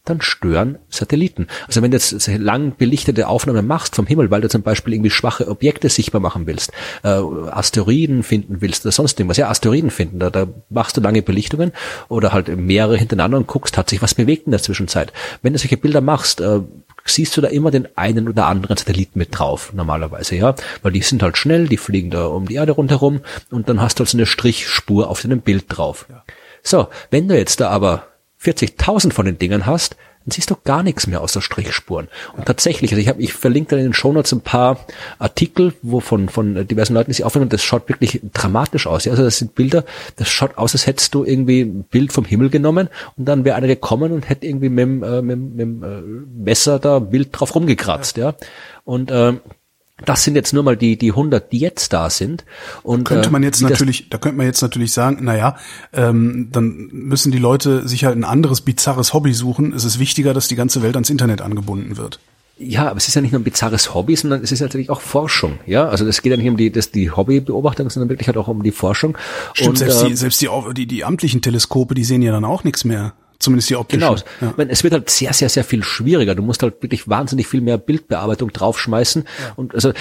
dann stören Satelliten. Also wenn du jetzt lang belichtete Aufnahmen machst vom Himmel, weil du zum Beispiel irgendwie schwache Objekte sichtbar machen willst, äh, Asteroiden finden willst oder sonst irgendwas, ja, Asteroiden finden, da, da machst du lange Belichtungen oder halt mehrere hintereinander und guckst, hat sich was bewegt in der Zwischenzeit. Wenn du solche Bilder machst, äh, siehst du da immer den einen oder anderen Satelliten mit drauf, normalerweise, ja, weil die sind halt schnell, die fliegen da um die Erde rundherum und dann hast du halt so eine Strichspur auf deinem Bild drauf. Ja. So, wenn du jetzt da aber 40.000 von den Dingern hast, dann siehst du gar nichts mehr außer Strichspuren. Und tatsächlich, also ich habe, ich verlinke dann in den Shownotes ein paar Artikel, wo von, von diversen Leuten, sich aufnehmen, das schaut wirklich dramatisch aus. Ja? Also das sind Bilder, das schaut aus, als hättest du irgendwie ein Bild vom Himmel genommen und dann wäre einer gekommen und hätte irgendwie mit, äh, mit, mit dem äh, Messer da Bild drauf rumgekratzt. Ja. ja? Und äh, das sind jetzt nur mal die die 100, die jetzt da sind. Und könnte man äh, jetzt natürlich, da könnte man jetzt natürlich sagen, na ja, ähm, dann müssen die Leute sich halt ein anderes bizarres Hobby suchen. Es ist wichtiger, dass die ganze Welt ans Internet angebunden wird. Ja, aber es ist ja nicht nur ein bizarres Hobby, sondern es ist natürlich auch Forschung. Ja, also es geht ja nicht um die, das, die Hobbybeobachtung, sondern wirklich halt auch um die Forschung. Stimmt, und, selbst, äh, die, selbst die, die, die amtlichen Teleskope, die sehen ja dann auch nichts mehr. Zumindest die optische. Genau. Ja. Meine, es wird halt sehr, sehr, sehr viel schwieriger. Du musst halt wirklich wahnsinnig viel mehr Bildbearbeitung draufschmeißen. Ja. Und also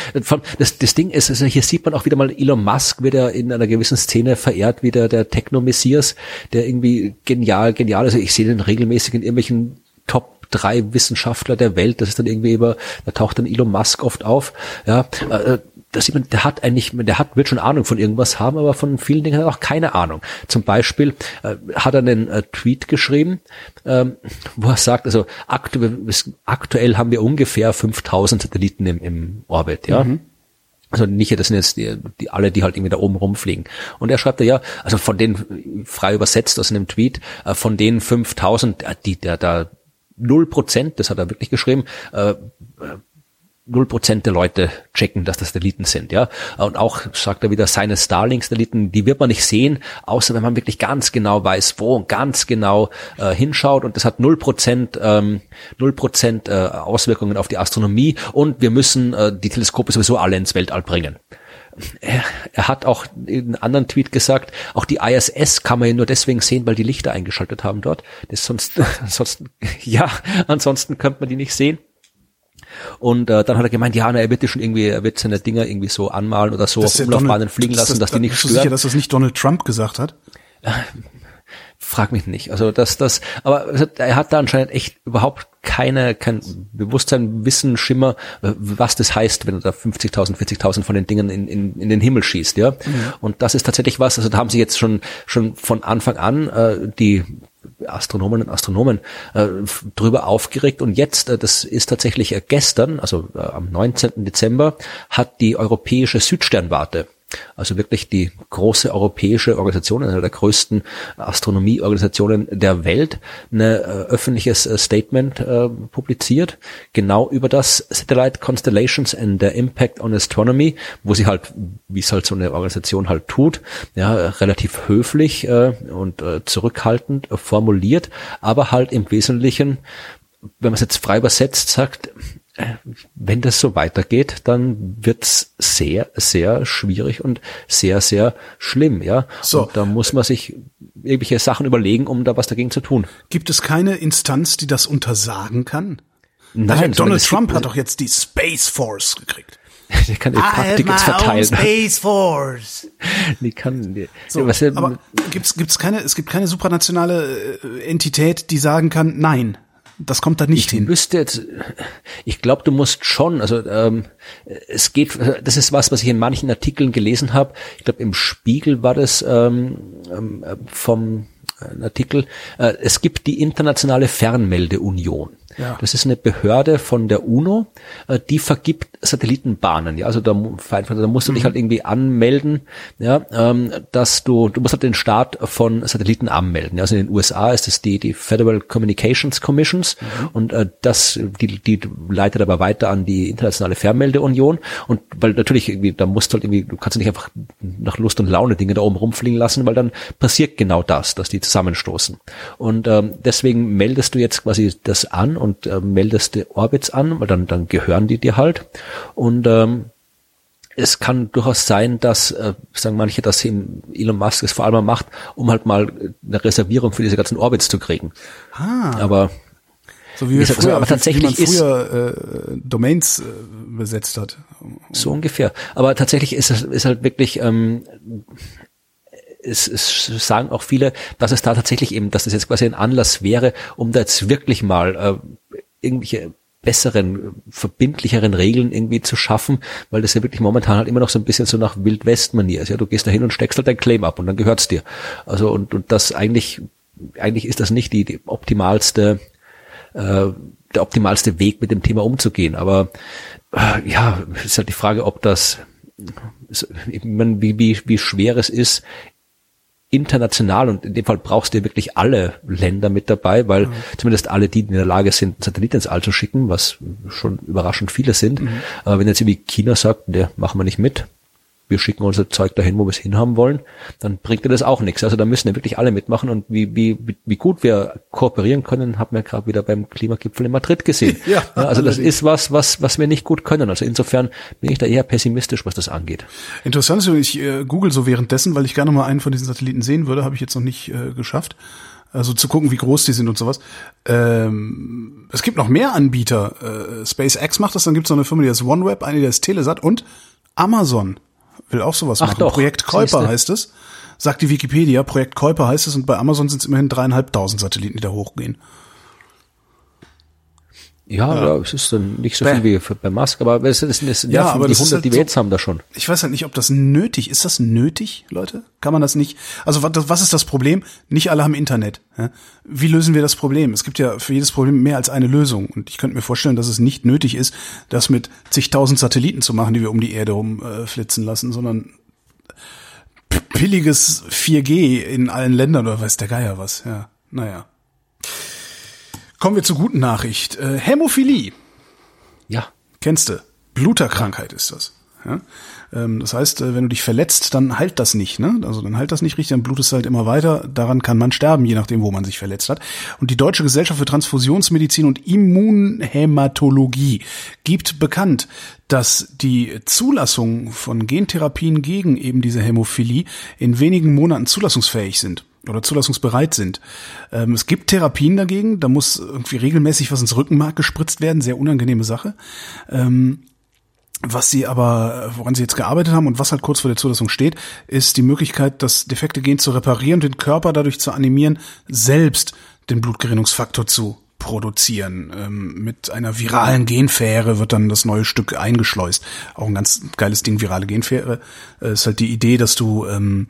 das, das Ding ist, also hier sieht man auch wieder mal Elon Musk wird ja in einer gewissen Szene verehrt, wie der, der Techno-Messias, der irgendwie genial, genial ist. Also ich sehe den regelmäßig in irgendwelchen Top drei Wissenschaftler der Welt. Das ist dann irgendwie über, da taucht dann Elon Musk oft auf. Ja, äh, dass jemand, der hat eigentlich, der hat, wird schon Ahnung von irgendwas haben, aber von vielen Dingen hat er auch keine Ahnung. Zum Beispiel äh, hat er einen äh, Tweet geschrieben, ähm, wo er sagt, also aktuell, aktuell haben wir ungefähr 5000 Satelliten im, im Orbit, ja. Mhm. Also nicht, das sind jetzt die, die alle, die halt irgendwie da oben rumfliegen. Und er schreibt ja, also von denen, frei übersetzt aus einem Tweet, äh, von denen 5000, äh, die, der da null Prozent, das hat er wirklich geschrieben, äh, null Prozent der Leute checken, dass das Satelliten sind, ja. Und auch sagt er wieder, seine Starlink-Satelliten, die wird man nicht sehen, außer wenn man wirklich ganz genau weiß, wo und ganz genau äh, hinschaut. Und das hat null Prozent, ähm, null Prozent äh, Auswirkungen auf die Astronomie. Und wir müssen äh, die Teleskope sowieso alle ins Weltall bringen. Er, er hat auch in einem anderen Tweet gesagt, auch die ISS kann man ja nur deswegen sehen, weil die Lichter eingeschaltet haben dort. Das sonst, ansonsten, ja, ansonsten könnte man die nicht sehen. Und äh, dann hat er gemeint, ja, na, er wird die schon irgendwie, er wird seine Dinger irgendwie so anmalen oder so das auf Umlaufbahnen fliegen lassen, das, dass die nicht stören. Sicher, dass das nicht Donald Trump gesagt hat? Frag mich nicht. Also das, das, aber er hat da anscheinend echt überhaupt keine, kein Bewusstsein, Wissen, Schimmer, was das heißt, wenn du da 50.000, 40.000 von den Dingen in, in, in den Himmel schießt, ja. Mhm. Und das ist tatsächlich was, also da haben sie jetzt schon, schon von Anfang an äh, die Astronomen und Astronomen äh, drüber aufgeregt und jetzt, äh, das ist tatsächlich äh, gestern, also äh, am 19. Dezember, hat die europäische Südsternwarte also wirklich die große europäische Organisation, eine der größten Astronomieorganisationen der Welt, ein äh, öffentliches äh, Statement äh, publiziert, genau über das Satellite Constellations and the Impact on Astronomy, wo sie halt, wie es halt so eine Organisation halt tut, ja, relativ höflich äh, und äh, zurückhaltend formuliert, aber halt im Wesentlichen wenn man es jetzt frei übersetzt sagt, wenn das so weitergeht, dann wird's sehr, sehr schwierig und sehr, sehr schlimm, ja. So. Und da muss man sich irgendwelche Sachen überlegen, um da was dagegen zu tun. Gibt es keine Instanz, die das untersagen kann? Nein. Also Donald Trump hat doch jetzt die Space Force gekriegt. Die kann die Papptickets verteilen. Space Force. Die kann, die, so, was, aber gibt's, gibt's keine, es gibt keine supranationale äh, Entität, die sagen kann, nein, das kommt da nicht ich hin. Ich wüsste jetzt, ich glaube, du musst schon, also ähm, es geht, das ist was, was ich in manchen Artikeln gelesen habe. Ich glaube, im Spiegel war das ähm, ähm vom ein Artikel. Äh, es gibt die internationale Fernmeldeunion. Ja. Das ist eine Behörde von der UNO, äh, die vergibt Satellitenbahnen. Ja, also da, da musst du dich mhm. halt irgendwie anmelden, ja, ähm, dass du, du musst halt den Start von Satelliten anmelden. Ja, also in den USA ist es die, die Federal Communications Commissions mhm. und äh, das, die, die leitet aber weiter an die internationale Fernmeldeunion und weil natürlich irgendwie, da musst du halt irgendwie, du kannst nicht einfach nach Lust und Laune Dinge da oben rumfliegen lassen, weil dann passiert genau das, dass die zusammenstoßen. Und ähm, deswegen meldest du jetzt quasi das an und äh, meldest die Orbits an, weil dann, dann gehören die dir halt. Und ähm, es kann durchaus sein, dass, äh, sagen manche, dass Elon Musk es vor allem macht, um halt mal eine Reservierung für diese ganzen Orbits zu kriegen. Ah. Aber so wie, gesagt, früher, aber tatsächlich wie man früher äh, Domains äh, besetzt hat. So ungefähr. Aber tatsächlich ist es ist halt wirklich ähm, es, es sagen auch viele, dass es da tatsächlich eben, dass es jetzt quasi ein Anlass wäre, um da jetzt wirklich mal äh, irgendwelche besseren, verbindlicheren Regeln irgendwie zu schaffen, weil das ja wirklich momentan halt immer noch so ein bisschen so nach Wildwest-Manier ist. Ja, du gehst da hin und steckst halt dein Claim ab und dann gehört's dir. Also und, und das eigentlich, eigentlich ist das nicht die, die optimalste, äh, der optimalste Weg, mit dem Thema umzugehen. Aber äh, ja, ist halt die Frage, ob das, ich meine, wie, wie, wie schwer es ist, international und in dem Fall brauchst du ja wirklich alle Länder mit dabei, weil mhm. zumindest alle, die in der Lage sind, Satelliten ins All zu schicken, was schon überraschend viele sind. Mhm. Aber wenn jetzt irgendwie China sagt, der machen wir nicht mit, wir schicken unser Zeug dahin, wo wir es hinhaben wollen, dann bringt dir das auch nichts. Also da müssen ja wirklich alle mitmachen und wie, wie, wie gut wir kooperieren können, haben wir gerade wieder beim Klimagipfel in Madrid gesehen. ja, ja, also das ist was, was, was wir nicht gut können. Also insofern bin ich da eher pessimistisch, was das angeht. Interessant ist, ich äh, google so währenddessen, weil ich gerne mal einen von diesen Satelliten sehen würde, habe ich jetzt noch nicht äh, geschafft. Also zu gucken, wie groß die sind und sowas. Ähm, es gibt noch mehr Anbieter. Äh, SpaceX macht das, dann gibt es noch eine Firma, die heißt OneWeb, eine, die heißt Telesat und Amazon will auch sowas Ach machen. Doch, Projekt Kuiper heißt es. Sagt die Wikipedia, Projekt Kuiper heißt es und bei Amazon sind es immerhin dreieinhalbtausend Satelliten, die da hochgehen. Ja, ja. es ist dann nicht so viel wie bei Musk, aber es ist, es ja, aber die 100, halt die wir so, jetzt haben, da schon. Ich weiß halt nicht, ob das nötig ist. Das nötig, Leute? Kann man das nicht? Also was, was ist das Problem? Nicht alle haben Internet. Wie lösen wir das Problem? Es gibt ja für jedes Problem mehr als eine Lösung. Und ich könnte mir vorstellen, dass es nicht nötig ist, das mit zigtausend Satelliten zu machen, die wir um die Erde rumflitzen äh, lassen, sondern billiges 4G in allen Ländern oder weiß der Geier was. Ja, naja. Kommen wir zur guten Nachricht. Äh, Hämophilie. Ja. Kennst du? Bluterkrankheit ist das. Ja? Ähm, das heißt, äh, wenn du dich verletzt, dann heilt das nicht. Ne? Also dann heilt das nicht richtig, dann blutest du halt immer weiter. Daran kann man sterben, je nachdem, wo man sich verletzt hat. Und die Deutsche Gesellschaft für Transfusionsmedizin und Immunhämatologie gibt bekannt, dass die Zulassung von Gentherapien gegen eben diese Hämophilie in wenigen Monaten zulassungsfähig sind oder zulassungsbereit sind. Ähm, es gibt Therapien dagegen, da muss irgendwie regelmäßig was ins Rückenmark gespritzt werden, sehr unangenehme Sache. Ähm, was sie aber, woran sie jetzt gearbeitet haben und was halt kurz vor der Zulassung steht, ist die Möglichkeit, das defekte Gen zu reparieren und den Körper dadurch zu animieren, selbst den Blutgerinnungsfaktor zu produzieren. Ähm, mit einer viralen Genfähre wird dann das neue Stück eingeschleust. Auch ein ganz geiles Ding, virale Genfähre. Äh, ist halt die Idee, dass du ähm,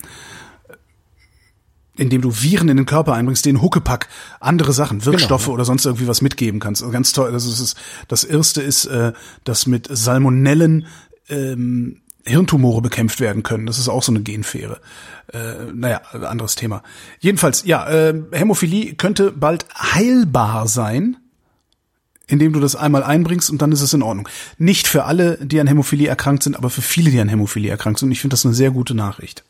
indem du Viren in den Körper einbringst, den Huckepack andere Sachen, Wirkstoffe genau, ja. oder sonst irgendwie was mitgeben kannst. Also ganz toll. Das ist das erste ist, äh, dass mit Salmonellen ähm, Hirntumore bekämpft werden können. Das ist auch so eine Genfähre. Äh, naja, anderes Thema. Jedenfalls, ja, äh, Hämophilie könnte bald heilbar sein, indem du das einmal einbringst und dann ist es in Ordnung. Nicht für alle, die an Hämophilie erkrankt sind, aber für viele, die an Hämophilie erkrankt sind. Und ich finde das eine sehr gute Nachricht.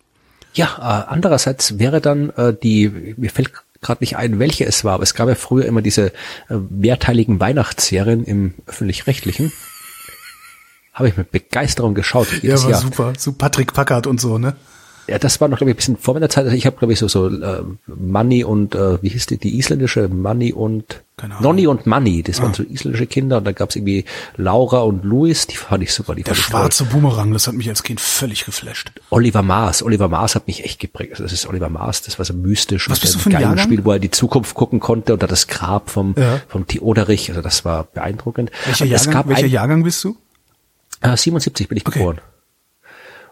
Ja, äh, andererseits wäre dann äh, die, mir fällt gerade nicht ein, welche es war, aber es gab ja früher immer diese äh, mehrteiligen Weihnachtsserien im öffentlich-rechtlichen. Habe ich mit Begeisterung geschaut. Ja, war Jahr. super. So Patrick Packard und so, ne? Ja, das war noch, glaube ich, ein bisschen vor meiner Zeit. Also ich habe, glaube ich, so, so äh, Money und, äh, wie hieß die, die isländische Money und Nonny und Money, das ah. waren so isländische Kinder und da gab's irgendwie Laura und Louis, die fand ich super. Die Der schwarze toll. Boomerang, das hat mich als Kind völlig geflasht. Oliver Maas, Oliver Maas hat mich echt geprägt. Also das ist Oliver Maas, das war so mystisch. Was bist du für ein Jahrgang? Spiel, wo er die Zukunft gucken konnte und da das Grab vom, ja. vom Theoderich, also das war beeindruckend. Welcher, Jahrgang, welcher ein, Jahrgang bist du? Äh, 77 bin ich okay. geboren.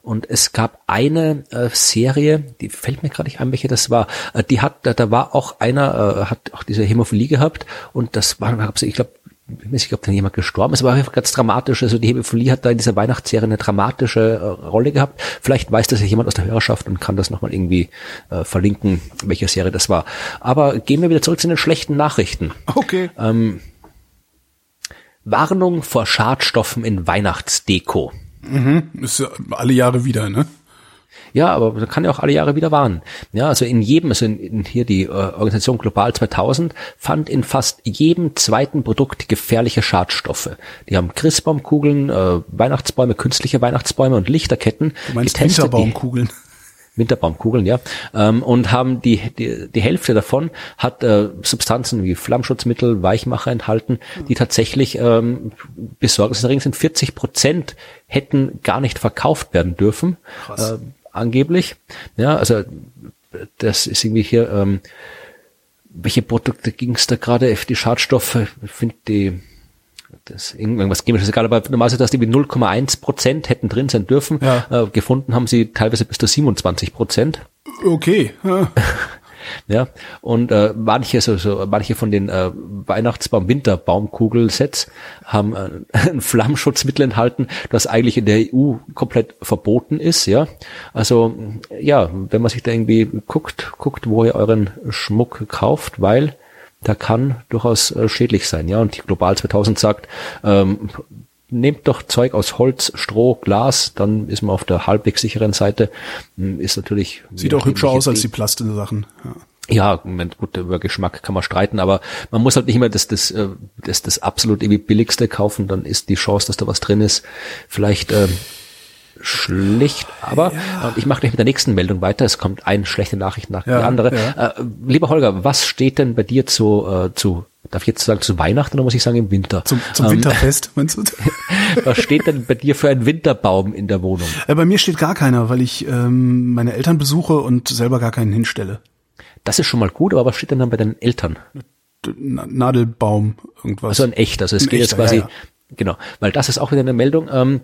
Und es gab eine äh, Serie, die fällt mir gerade nicht ein, welche das war. Äh, die hat, da, da war auch einer, äh, hat auch diese Hämophilie gehabt und das war, ich glaube, ich weiß nicht, ob dann jemand gestorben ist, aber einfach ganz dramatisch. Also die Hämophilie hat da in dieser Weihnachtsserie eine dramatische äh, Rolle gehabt. Vielleicht weiß das ja jemand aus der Hörerschaft und kann das nochmal irgendwie äh, verlinken, welche Serie das war. Aber gehen wir wieder zurück zu den schlechten Nachrichten. Okay. Ähm, Warnung vor Schadstoffen in Weihnachtsdeko. Mhm, ist ja alle Jahre wieder, ne? Ja, aber man kann ja auch alle Jahre wieder warnen. Ja, also in jedem, also in, in hier die äh, Organisation Global 2000 fand in fast jedem zweiten Produkt gefährliche Schadstoffe. Die haben Christbaumkugeln, äh, Weihnachtsbäume, künstliche Weihnachtsbäume und Lichterketten du meinst getestet. Winterbaumkugeln. Winterbaumkugeln, ja, ähm, und haben die, die, die Hälfte davon hat äh, Substanzen wie Flammschutzmittel, Weichmacher enthalten, die tatsächlich ähm, besorgniserregend sind. 40 Prozent hätten gar nicht verkauft werden dürfen, äh, angeblich. Ja, also das ist irgendwie hier, ähm, welche Produkte ging es da gerade? Die Schadstoffe, ich finde die das irgendwas chemisches egal, aber normalerweise, dass die mit 0,1 Prozent hätten drin sein dürfen. Ja. Äh, gefunden haben sie teilweise bis zu 27 Prozent. Okay. Ja. ja und äh, manche so, so manche von den äh, Weihnachtsbaum Winterbaumkugelsets haben äh, ein Flammschutzmittel enthalten, das eigentlich in der EU komplett verboten ist, ja. Also ja, wenn man sich da irgendwie guckt, guckt, wo ihr euren Schmuck kauft, weil der kann durchaus äh, schädlich sein. Ja, und die Global 2000 sagt, ähm, nehmt doch Zeug aus Holz, Stroh, Glas, dann ist man auf der halbwegs sicheren Seite. Hm, ist natürlich sieht auch hübscher aus als die plastischen Sachen. Ja. Ja, Moment, gut, über Geschmack kann man streiten, aber man muss halt nicht immer das, das, äh, das, das absolut irgendwie billigste kaufen, dann ist die Chance, dass da was drin ist, vielleicht äh, schlecht, aber ja. ich mache gleich mit der nächsten Meldung weiter. Es kommt eine schlechte Nachricht nach ja, der andere. Ja. Äh, lieber Holger, was steht denn bei dir zu, äh, zu darf ich jetzt sagen zu Weihnachten oder muss ich sagen im Winter? Zum, zum ähm, Winterfest, meinst du? was steht denn bei dir für ein Winterbaum in der Wohnung? Äh, bei mir steht gar keiner, weil ich ähm, meine Eltern besuche und selber gar keinen hinstelle. Das ist schon mal gut, aber was steht denn dann bei deinen Eltern? Nadelbaum, irgendwas. Also ein echter, also es Ein geht echter, jetzt quasi, genau, weil das ist auch wieder eine Meldung, ähm,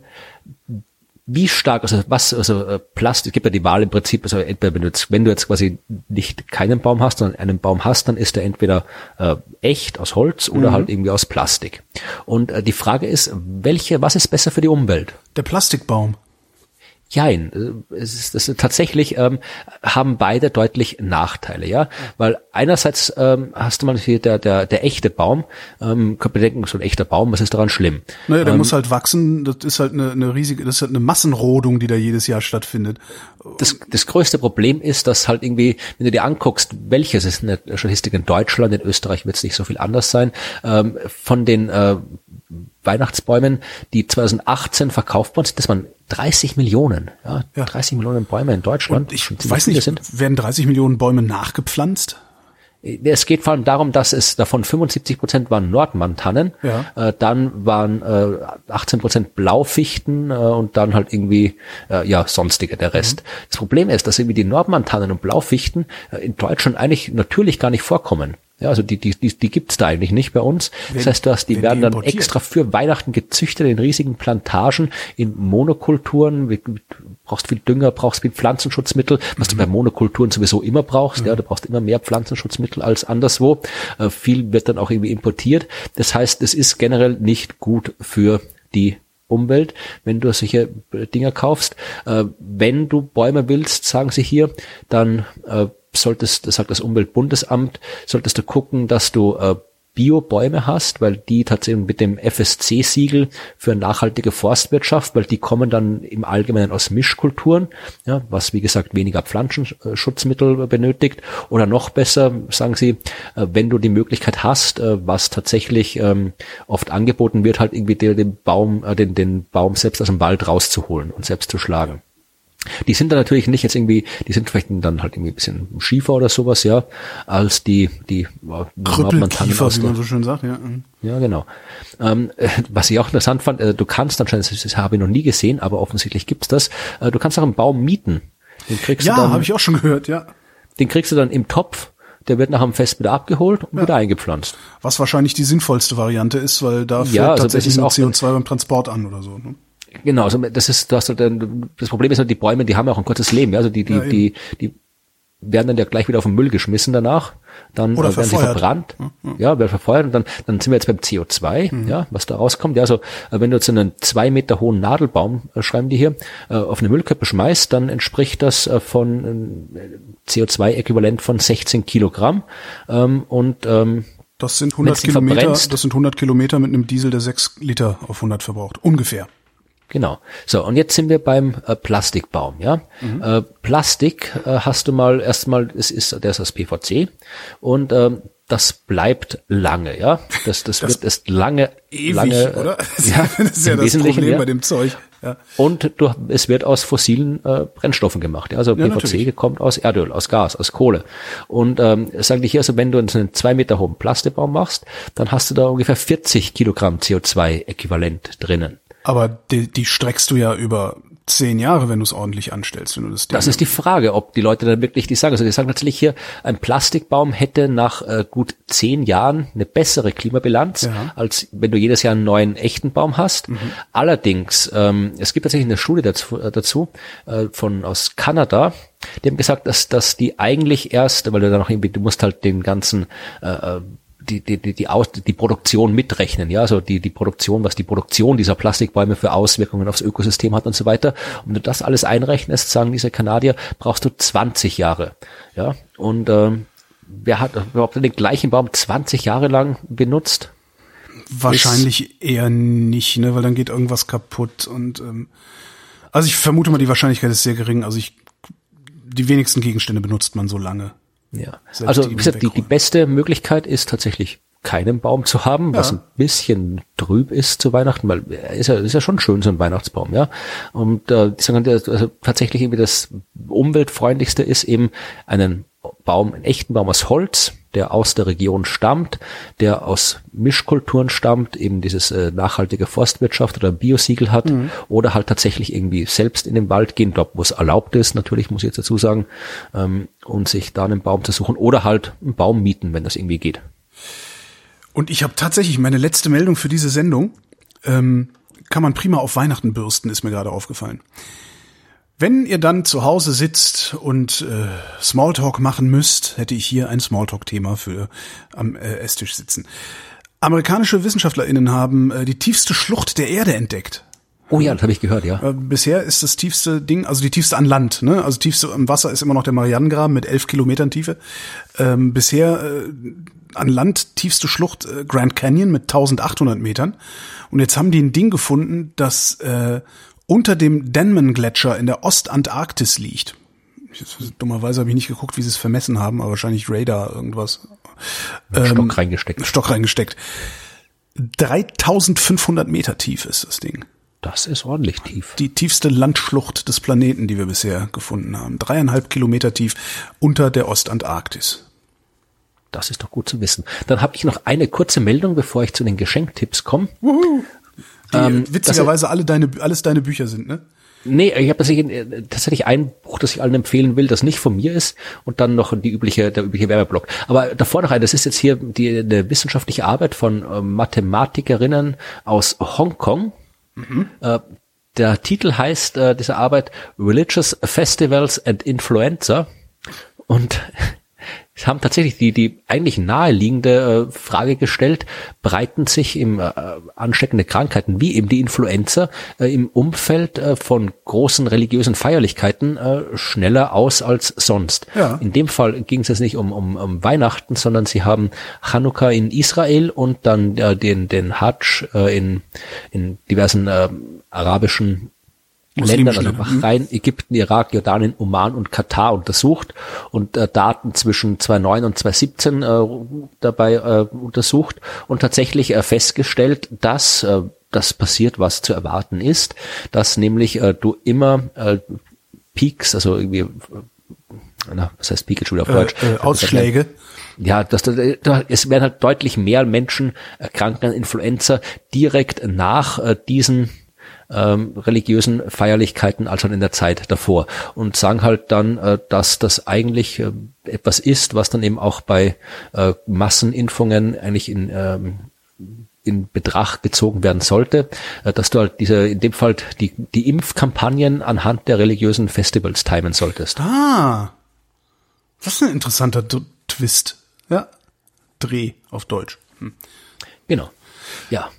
wie stark, also was, also äh, Plastik, es gibt ja die Wahl im Prinzip, also entweder wenn du jetzt, wenn du jetzt quasi nicht keinen Baum hast, sondern einen Baum hast, dann ist der entweder äh, echt aus Holz oder Mhm. halt irgendwie aus Plastik. Und äh, die Frage ist, welche, was ist besser für die Umwelt? Der Plastikbaum. Jein, äh, es ist, das ist tatsächlich ähm, haben beide deutlich Nachteile, ja, weil einerseits ähm, hast du mal hier der der der echte Baum, ähm, könnte man denken, so ein echter Baum, was ist daran schlimm? Naja, der Ähm, muss halt wachsen. Das ist halt eine, eine riesige, das ist halt eine Massenrodung, die da jedes Jahr stattfindet. das, das größte Problem ist, dass halt irgendwie, wenn du dir anguckst, welches ist eine Statistik in Deutschland, in Österreich wird es nicht so viel anders sein, ähm, von den äh, Weihnachtsbäumen, die 2018 verkauft worden sind, das waren 30 Millionen, ja, Ja. 30 Millionen Bäume in Deutschland. Und ich weiß nicht, sind. werden 30 Millionen Bäume nachgepflanzt? Es geht vor allem darum, dass es davon 75 Prozent waren Nordmantannen, Ja. äh, dann waren äh, 18 Prozent Blaufichten äh, und dann halt irgendwie äh, ja sonstige der Rest. Das Problem ist, dass irgendwie die Nordmantannen und Blaufichten äh, in Deutschland eigentlich natürlich gar nicht vorkommen. Ja, also die, die, die, die gibt's da eigentlich nicht bei uns. Das Werden- heißt, du hast, die werden die dann extra für Weihnachten gezüchtet in riesigen Plantagen, in Monokulturen. Du brauchst viel Dünger, brauchst viel Pflanzenschutzmittel, was Mhm. du bei Monokulturen sowieso immer brauchst. Ja, du brauchst immer mehr Pflanzenschutzmittel als anderswo. Äh, viel wird dann auch irgendwie importiert. Das heißt, es ist generell nicht gut für die Umwelt, wenn du solche äh, Dinger kaufst. Äh, wenn du Bäume willst, sagen sie hier, dann äh, solltest, das sagt das Umweltbundesamt, solltest du gucken, dass du äh, Biobäume hast, weil die tatsächlich mit dem FSC-Siegel für nachhaltige Forstwirtschaft, weil die kommen dann im Allgemeinen aus Mischkulturen, ja, was wie gesagt weniger Pflanzenschutzmittel benötigt. Oder noch besser, sagen sie, äh, wenn du die Möglichkeit hast, äh, was tatsächlich ähm, oft angeboten wird, halt irgendwie den, den Baum, äh, den, den Baum selbst aus dem Wald rauszuholen und selbst zu schlagen. Die sind dann natürlich nicht jetzt irgendwie, die sind vielleicht dann halt irgendwie ein bisschen schiefer oder sowas, ja, als die, die äh, Krüppelkiefer, wie man so schön sagt, ja. Mhm. ja, genau. Ähm, äh, was ich auch interessant fand, äh, du kannst anscheinend, das, das habe ich noch nie gesehen, aber offensichtlich gibt's das, äh, du kannst auch einen Baum mieten. Den kriegst Ja, du dann, habe ich auch schon gehört, ja. den kriegst du dann im Topf, der wird nach dem Fest wieder abgeholt und wieder eingepflanzt. Was wahrscheinlich die sinnvollste Variante ist, weil da fällt Ja, also tatsächlich nur auch- CO2 beim Transport an oder so. Ne? Genau, also das ist, du hast halt das Problem ist halt, die Bäume, die haben ja auch ein kurzes Leben, ja, also die, die, Ja, die, die werden dann ja gleich wieder auf den Müll geschmissen danach, dann Oder werden sie verfeuert. verbrannt, ja, werden verfeuert und dann, dann sind wir jetzt beim CO2, Mhm. ja, was da rauskommt, ja, also äh, wenn du jetzt einen zwei Meter hohen Nadelbaum, äh, schreiben die hier, äh, auf eine Müllkippe schmeißt, dann entspricht das äh, von äh, CO2-Äquivalent von 16 Kilogramm ähm, und ähm, Das sind 100 Wenn's die Kilometer, das sind 100 Kilometer mit einem Diesel, der 6 Liter auf 100 verbraucht. Ungefähr. Genau. So, und jetzt sind wir beim äh, Plastikbaum, ja. Äh, Plastik äh, hast du mal erstmal, es ist, der ist aus PVC und ähm, das bleibt lange, ja. Das, das, wird erst lange, Ewig, lange, äh, oder? Ja, das ist ja das Problem ja. bei dem Zeug. Ja. Und du, es wird aus fossilen äh, Brennstoffen gemacht. Ja? Also Ja, PVC natürlich. kommt aus Erdöl, aus Gas, aus Kohle. Und ähm, sagen die hier, also wenn du einen zwei Meter hohen Plastikbaum machst, dann hast du da ungefähr 40 Kilogramm CO2-Äquivalent drinnen. Aber die, die streckst du ja über zehn Jahre, wenn du es ordentlich anstellst, wenn du das Ding Das ist die Frage, ob die Leute dann wirklich die sagen. Also die sagen tatsächlich hier, ein Plastikbaum hätte nach äh, gut zehn Jahren eine bessere Klimabilanz, Ja. als wenn du jedes Jahr einen neuen echten Baum hast. Allerdings, ähm, es gibt tatsächlich eine Studie dazu, äh, dazu äh, von aus Kanada, die haben gesagt, dass, dass die eigentlich erst, weil du dann noch irgendwie, du musst halt den ganzen äh, äh, die, die, die, die, Aus, die Produktion mitrechnen, ja, also die, die Produktion, was die Produktion dieser Plastikbäume für Auswirkungen aufs Ökosystem hat und so weiter. Und wenn du das alles einrechnest, sagen diese Kanadier, brauchst du 20 Jahre, ja. Und ähm, wer hat überhaupt den gleichen Baum 20 Jahre lang benutzt? Wahrscheinlich eher nicht, ne, weil dann geht irgendwas kaputt und ähm, also ich vermute mal, die Wahrscheinlichkeit ist sehr gering. Also ich die wenigsten Gegenstände benutzt man so lange. Ja. Selbst Also die wie gesagt, die, die beste Möglichkeit ist tatsächlich keinen Baum zu haben, was Ja. ein bisschen trüb ist zu Weihnachten, weil er ist ja, ist ja schon schön, so ein Weihnachtsbaum, ja. Und äh, die sagen, halt, also tatsächlich irgendwie das umweltfreundlichste ist eben einen Baum, einen echten Baum aus Holz, der aus der Region stammt, der aus Mischkulturen stammt, eben dieses äh, nachhaltige Forstwirtschaft oder Biosiegel hat, oder halt tatsächlich irgendwie selbst in den Wald gehen, dort wo es erlaubt ist, natürlich muss ich jetzt dazu sagen, ähm, und sich da einen Baum zu suchen, oder halt einen Baum mieten, wenn das irgendwie geht. Und ich habe tatsächlich meine letzte Meldung für diese Sendung. Ähm, kann man prima auf Weihnachten bürsten, ist mir gerade aufgefallen. Wenn ihr dann zu Hause sitzt und äh, Smalltalk machen müsst, hätte ich hier ein Smalltalk-Thema für am äh, Esstisch sitzen. Amerikanische WissenschaftlerInnen haben äh, die tiefste Schlucht der Erde entdeckt. Oh ja, das habe ich gehört, ja. Äh, bisher ist das tiefste Ding, also die tiefste an Land, ne? Also tiefste im Wasser ist immer noch der Marianengraben mit elf Kilometern Tiefe. Ähm, bisher äh, an Land tiefste Schlucht äh, Grand Canyon mit 1800 Metern. Und jetzt haben die ein Ding gefunden, das äh, unter dem Denman-Gletscher in der Ostantarktis liegt. Dummerweise habe ich nicht geguckt, wie sie es vermessen haben, aber wahrscheinlich Radar irgendwas. Ähm, Stock reingesteckt. Stock reingesteckt. 3500 Meter tief ist das Ding. Das ist ordentlich tief. Die tiefste Landschlucht des Planeten, die wir bisher gefunden haben. Dreieinhalb Kilometer tief unter der Ostantarktis. Das ist doch gut zu wissen. Dann habe ich noch eine kurze Meldung, bevor ich zu den Geschenktipps komme. Die ähm, witzigerweise alle deine, alles deine Bücher sind, ne? Nee, ich habe tatsächlich, tatsächlich ein Buch, das ich allen empfehlen will, das nicht von mir ist und dann noch die übliche, der übliche Werbeblock. Aber davor noch ein, das ist jetzt hier die eine wissenschaftliche Arbeit von äh, Mathematikerinnen aus Hongkong. Mhm. Äh, der Titel heißt äh, dieser Arbeit Religious Festivals and Influenza und haben tatsächlich die, die eigentlich naheliegende äh, Frage gestellt, breiten sich im äh, ansteckende Krankheiten wie eben die Influenza äh, im Umfeld äh, von großen religiösen Feierlichkeiten äh, schneller aus als sonst. Ja. In dem Fall ging es jetzt nicht um, um, um Weihnachten, sondern sie haben Chanukka in Israel und dann äh, den, den Hajj äh, in, in diversen äh, arabischen Ländern, also Bahrain, Ägypten, Irak, Jordanien, Oman und Katar untersucht und äh, Daten zwischen 2009 und 2017 äh, dabei äh, untersucht und tatsächlich äh, festgestellt, dass äh, das passiert, was zu erwarten ist, dass nämlich äh, du immer äh, Peaks, also irgendwie, äh, na, was heißt Peak jetzt schon wieder auf Deutsch? Äh, äh, Ausschläge. Ja, das, das, es werden halt deutlich mehr Menschen erkranken an Influenza direkt nach äh, diesen ähm, religiösen Feierlichkeiten als schon in der Zeit davor und sagen halt dann, äh, dass das eigentlich äh, etwas ist, was dann eben auch bei äh, Massenimpfungen eigentlich in ähm, in Betracht gezogen werden sollte, äh, dass du halt diese, in dem Fall die, die Impfkampagnen anhand der religiösen Festivals timen solltest. Ah, das ist ein interessanter D Twist. Ja, Dreh auf Deutsch. Hm. Genau. Ja,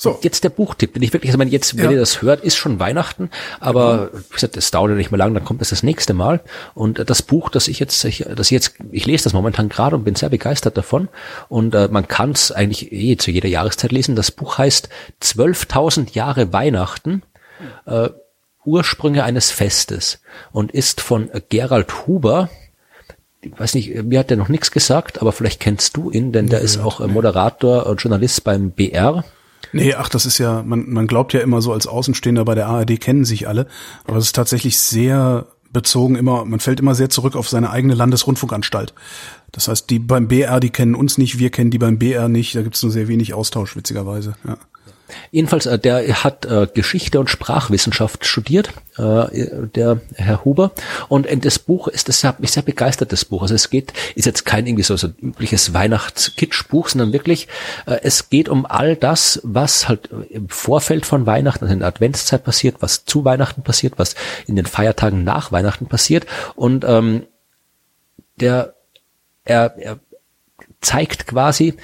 so. Jetzt der Buchtipp, den ich wirklich, also meine, jetzt, wenn ja. ihr das hört, ist schon Weihnachten, aber wie gesagt, es dauert ja nicht mehr lang, dann kommt es das nächste Mal. Und das Buch, das ich jetzt, ich, das ich jetzt, ich lese das momentan gerade und bin sehr begeistert davon. Und äh, man kann es eigentlich eh zu jeder Jahreszeit lesen. Das Buch heißt 12.000 Jahre Weihnachten. Äh, Ursprünge eines Festes und ist von Gerald Huber, ich weiß nicht, mir hat er noch nichts gesagt, aber vielleicht kennst du ihn, denn der ja, ist auch Moderator und Journalist beim BR. Nee, ach, das ist ja, man, man glaubt ja immer so als Außenstehender bei der ARD kennen sich alle, aber es ist tatsächlich sehr bezogen immer, man fällt immer sehr zurück auf seine eigene Landesrundfunkanstalt. Das heißt, die beim BR, die kennen uns nicht, wir kennen die beim BR nicht, da gibt es nur sehr wenig Austausch, witzigerweise. Ja. Jedenfalls, äh, der hat äh, Geschichte und Sprachwissenschaft studiert, äh, der Herr Huber. Und in das Buch ist das hat mich sehr begeistert, das Buch. Also es geht, ist jetzt kein irgendwie so, so übliches Weihnachtskitschbuch, sondern wirklich, äh, es geht um all das, was halt im Vorfeld von Weihnachten, also in der Adventszeit passiert, was zu Weihnachten passiert, was in den Feiertagen nach Weihnachten passiert. Und ähm, der er, er zeigt quasi,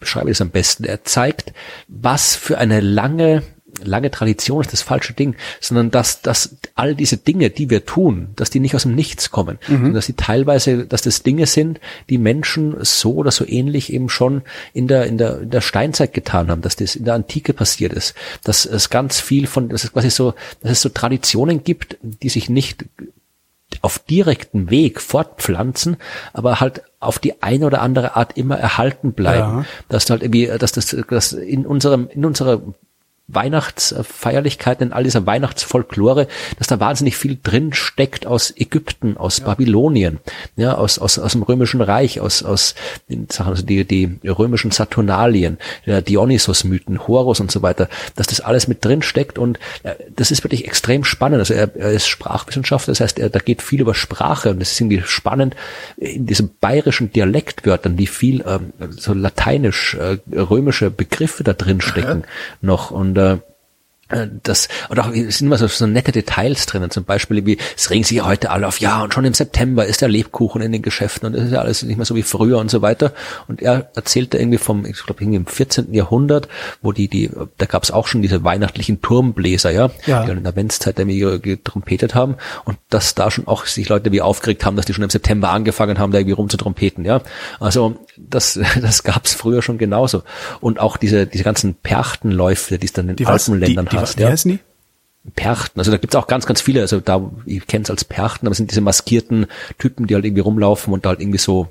beschreibe ich es am besten. Er zeigt, was für eine lange lange Tradition ist das falsche Ding, sondern dass, dass all diese Dinge, die wir tun, dass die nicht aus dem Nichts kommen, mhm. sondern dass sie teilweise, dass das Dinge sind, die Menschen so oder so ähnlich eben schon in der, in der, in der Steinzeit getan haben, dass das in der Antike passiert ist, dass es ganz viel von, dass es quasi so, dass es so Traditionen gibt, die sich nicht auf direkten Weg fortpflanzen, aber halt auf die eine oder andere Art immer erhalten bleiben. Ja. Dass halt irgendwie, dass das, dass in unserem, in unserer Weihnachtsfeierlichkeiten, in all dieser Weihnachtsfolklore, dass da wahnsinnig viel drin steckt aus Ägypten, aus ja. Babylonien, ja, aus, aus, aus dem Römischen Reich, aus, aus den Sachen, also die, die römischen Saturnalien, der Dionysos-Mythen, Horus und so weiter, dass das alles mit drin steckt und äh, das ist wirklich extrem spannend. Also er, er ist Sprachwissenschaftler, das heißt, er, da geht viel über Sprache und das ist irgendwie spannend in diesem bayerischen Dialektwörtern, wie viel ähm, so lateinisch, äh, römische Begriffe da drin stecken noch und äh, äh, das, und auch, es sind immer so, so nette Details drinnen, zum Beispiel, wie, es regen sich ja heute alle auf, ja, und schon im September ist der Lebkuchen in den Geschäften und es ist ja alles nicht mehr so wie früher und so weiter. Und er erzählte irgendwie vom, ich glaube, irgendwie im 14. Jahrhundert, wo die, die, da gab es auch schon diese weihnachtlichen Turmbläser, ja, ja. die in der Adventszeit irgendwie getrompetet haben und dass da schon auch sich Leute wie aufgeregt haben, dass die schon im September angefangen haben, da irgendwie rumzutrompeten, ja. Also, das, das gab es früher schon genauso. Und auch diese, diese ganzen Perchtenläufe, die es dann in die Alpenländern die, die, Wie ja. heißen die? Perchten. Also da gibt's auch ganz, ganz viele. Also da, ich kenne es als Perchten, aber es sind diese maskierten Typen, die halt irgendwie rumlaufen und da halt irgendwie so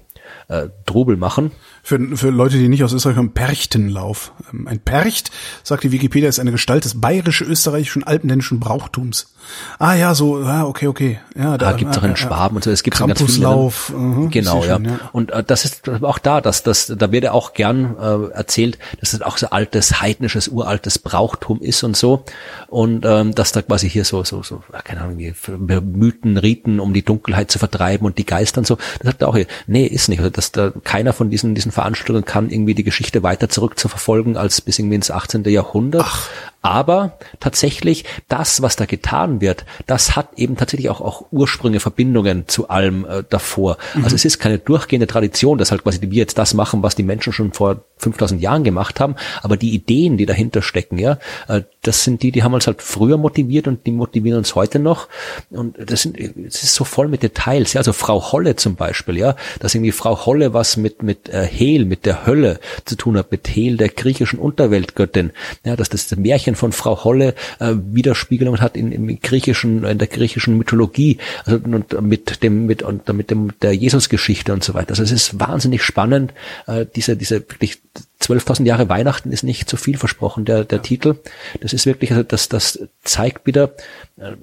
äh, Trubel machen. Für, für Leute, die nicht aus Österreich kommen, Perchtenlauf. Ähm, ein Percht, sagt die Wikipedia, ist eine Gestalt des bayerisch-österreichischen alpenländischen Brauchtums. Ah ja, so, ja, okay, okay. Ja, da, da gibt's auch in Schwaben und so, es gibt ganz viele. Uh genau, ja. Schon, ja. Und äh, das ist auch da, dass das, da wird ja auch gern äh, erzählt, dass es auch so altes, heidnisches, uraltes Brauchtum ist und so. Und ähm, dass da quasi hier so, so, so, keine Ahnung, wie Mythen, Riten, um die Dunkelheit zu vertreiben und die Geister und so. Das sagt er auch hier, nee, ist nicht. Also, dass da keiner von diesen, diesen Veranstaltungen kann, irgendwie die Geschichte weiter zurück zu verfolgen als bis irgendwie ins 18. Jahrhundert. Ach. Aber tatsächlich, das, was da getan wird, das hat eben tatsächlich auch, auch Ursprünge, Verbindungen zu allem äh, davor. Mhm. Also es ist keine durchgehende Tradition, dass halt quasi wir jetzt das machen, was die Menschen schon vor 5000 Jahren gemacht haben. Aber die Ideen, die dahinter stecken, ja, äh, das sind die, die haben uns halt früher motiviert und die motivieren uns heute noch. Und das sind, es ist so voll mit Details. Ja, also Frau Holle zum Beispiel, ja, dass irgendwie Frau Holle was mit, mit äh, Hel, mit der Hölle zu tun hat, mit Hel, der griechischen Unterweltgöttin. Ja, dass das Märchen von Frau Holle äh, Widerspiegelung hat in, im griechischen, in der griechischen Mythologie, also und mit dem, mit, und mit dem, der Jesusgeschichte und so weiter. Also es ist wahnsinnig spannend, äh, diese, diese wirklich 12.000 Jahre Weihnachten ist nicht zu viel versprochen, der, der ja. Titel. Das ist wirklich, also das, das zeigt wieder, äh,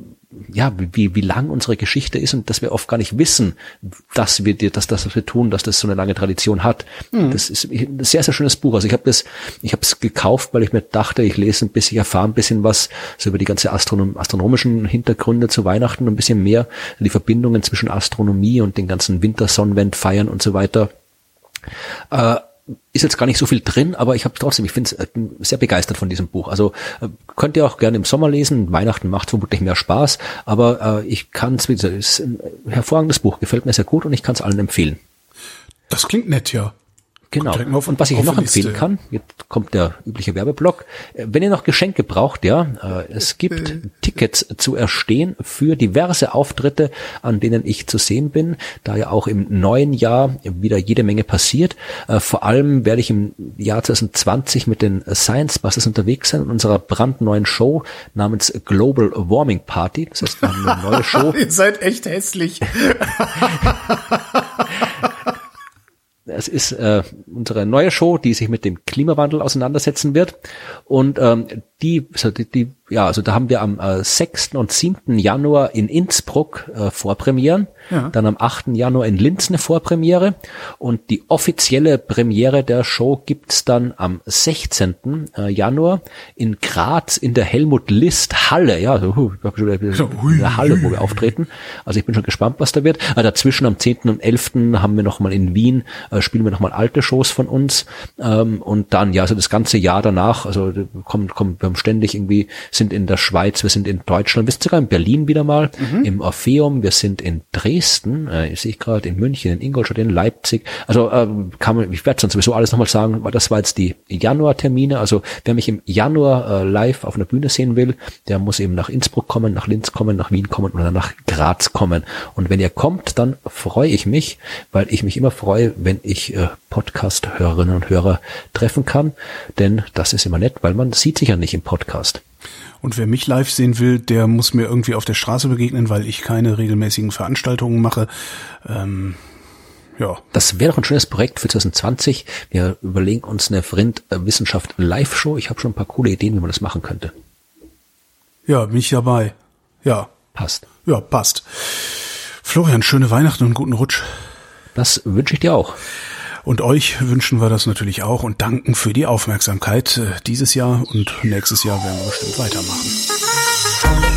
ja, wie, wie lang unsere Geschichte ist und dass wir oft gar nicht wissen, dass wir, dass das, was wir tun, dass das so eine lange Tradition hat. Mhm. Das ist ein sehr, sehr schönes Buch. Also ich habe das, ich habe es gekauft, weil ich mir dachte, ich lese ein bisschen, ich erfahre ein bisschen was so über die ganze Astronom astronomischen Hintergründe zu Weihnachten, ein bisschen mehr, die Verbindungen zwischen Astronomie und den ganzen Wintersonnenwendfeiern und so weiter. Äh, ist jetzt gar nicht so viel drin, aber ich habe trotzdem, ich finde es sehr begeistert von diesem Buch. Also äh, könnt ihr auch gerne im Sommer lesen. Weihnachten macht vermutlich mehr Spaß, aber äh, ich kann es, ist ein hervorragendes Buch, gefällt mir sehr gut und ich kann es allen empfehlen. Das klingt nett, ja. Genau. Auf, und was ich noch empfehlen Liste. kann, jetzt kommt der übliche Werbeblock. Äh, wenn ihr noch Geschenke braucht, ja, äh, es gibt äh. Tickets zu erstehen für diverse Auftritte, an denen ich zu sehen bin, da ja auch im neuen Jahr wieder jede Menge passiert. Vor allem werde ich im Jahr 2020 mit den Science Busters unterwegs sein in unserer brandneuen Show namens Global Warming Party. Das heißt, eine neue Show. ihr seid echt hässlich. Es ist äh, unsere neue Show, die sich mit dem Klimawandel auseinandersetzen wird. Und ähm, die, also die, die, ja, also da haben wir am äh, 6. und 7. Januar in Innsbruck äh, Vorpremieren, ja. dann am 8. Januar in Linz eine Vorpremiere und die offizielle Premiere der Show gibt's dann am 16. Äh, Januar in Graz in der Helmut List Halle, ja, also, uh, in der Halle, wo wir auftreten. Also ich bin schon gespannt, was da wird. Äh, dazwischen am 10. und 11. haben wir nochmal in Wien, äh, spielen wir nochmal alte Shows von uns ähm, und dann, ja, also das ganze Jahr danach, also kommt, kommt wir haben ständig irgendwie, sind in der Schweiz, wir sind in Deutschland, wir sind sogar in Berlin wieder mal, mhm. im Orpheum, wir sind in Dresden, äh, sehe ich gerade, in München, in Ingolstadt, in Leipzig. Also ähm, kann man, ich werde dann sowieso alles nochmal sagen, weil das war jetzt die Januar-Termine. Also wer mich im Januar äh, live auf einer Bühne sehen will, der muss eben nach Innsbruck kommen, nach Linz kommen, nach Wien kommen oder nach Graz kommen. Und wenn ihr kommt, dann freue ich mich, weil ich mich immer freue, wenn ich äh, Podcast-Hörerinnen und Hörer treffen kann. Denn das ist immer nett, weil man sieht sich ja nicht im Podcast. Und wer mich live sehen will, der muss mir irgendwie auf der Straße begegnen, weil ich keine regelmäßigen Veranstaltungen mache. Ähm, ja. Das wäre doch ein schönes Projekt für 2020. Wir überlegen uns eine Vrind Wissenschaft Live-Show. Ich habe schon ein paar coole Ideen, wie man das machen könnte. Ja, bin ich dabei. Ja. Passt. Ja, passt. Florian, schöne Weihnachten und guten Rutsch. Das wünsche ich dir auch. Und euch wünschen wir das natürlich auch und danken für die Aufmerksamkeit äh, dieses Jahr und nächstes Jahr werden wir bestimmt weitermachen.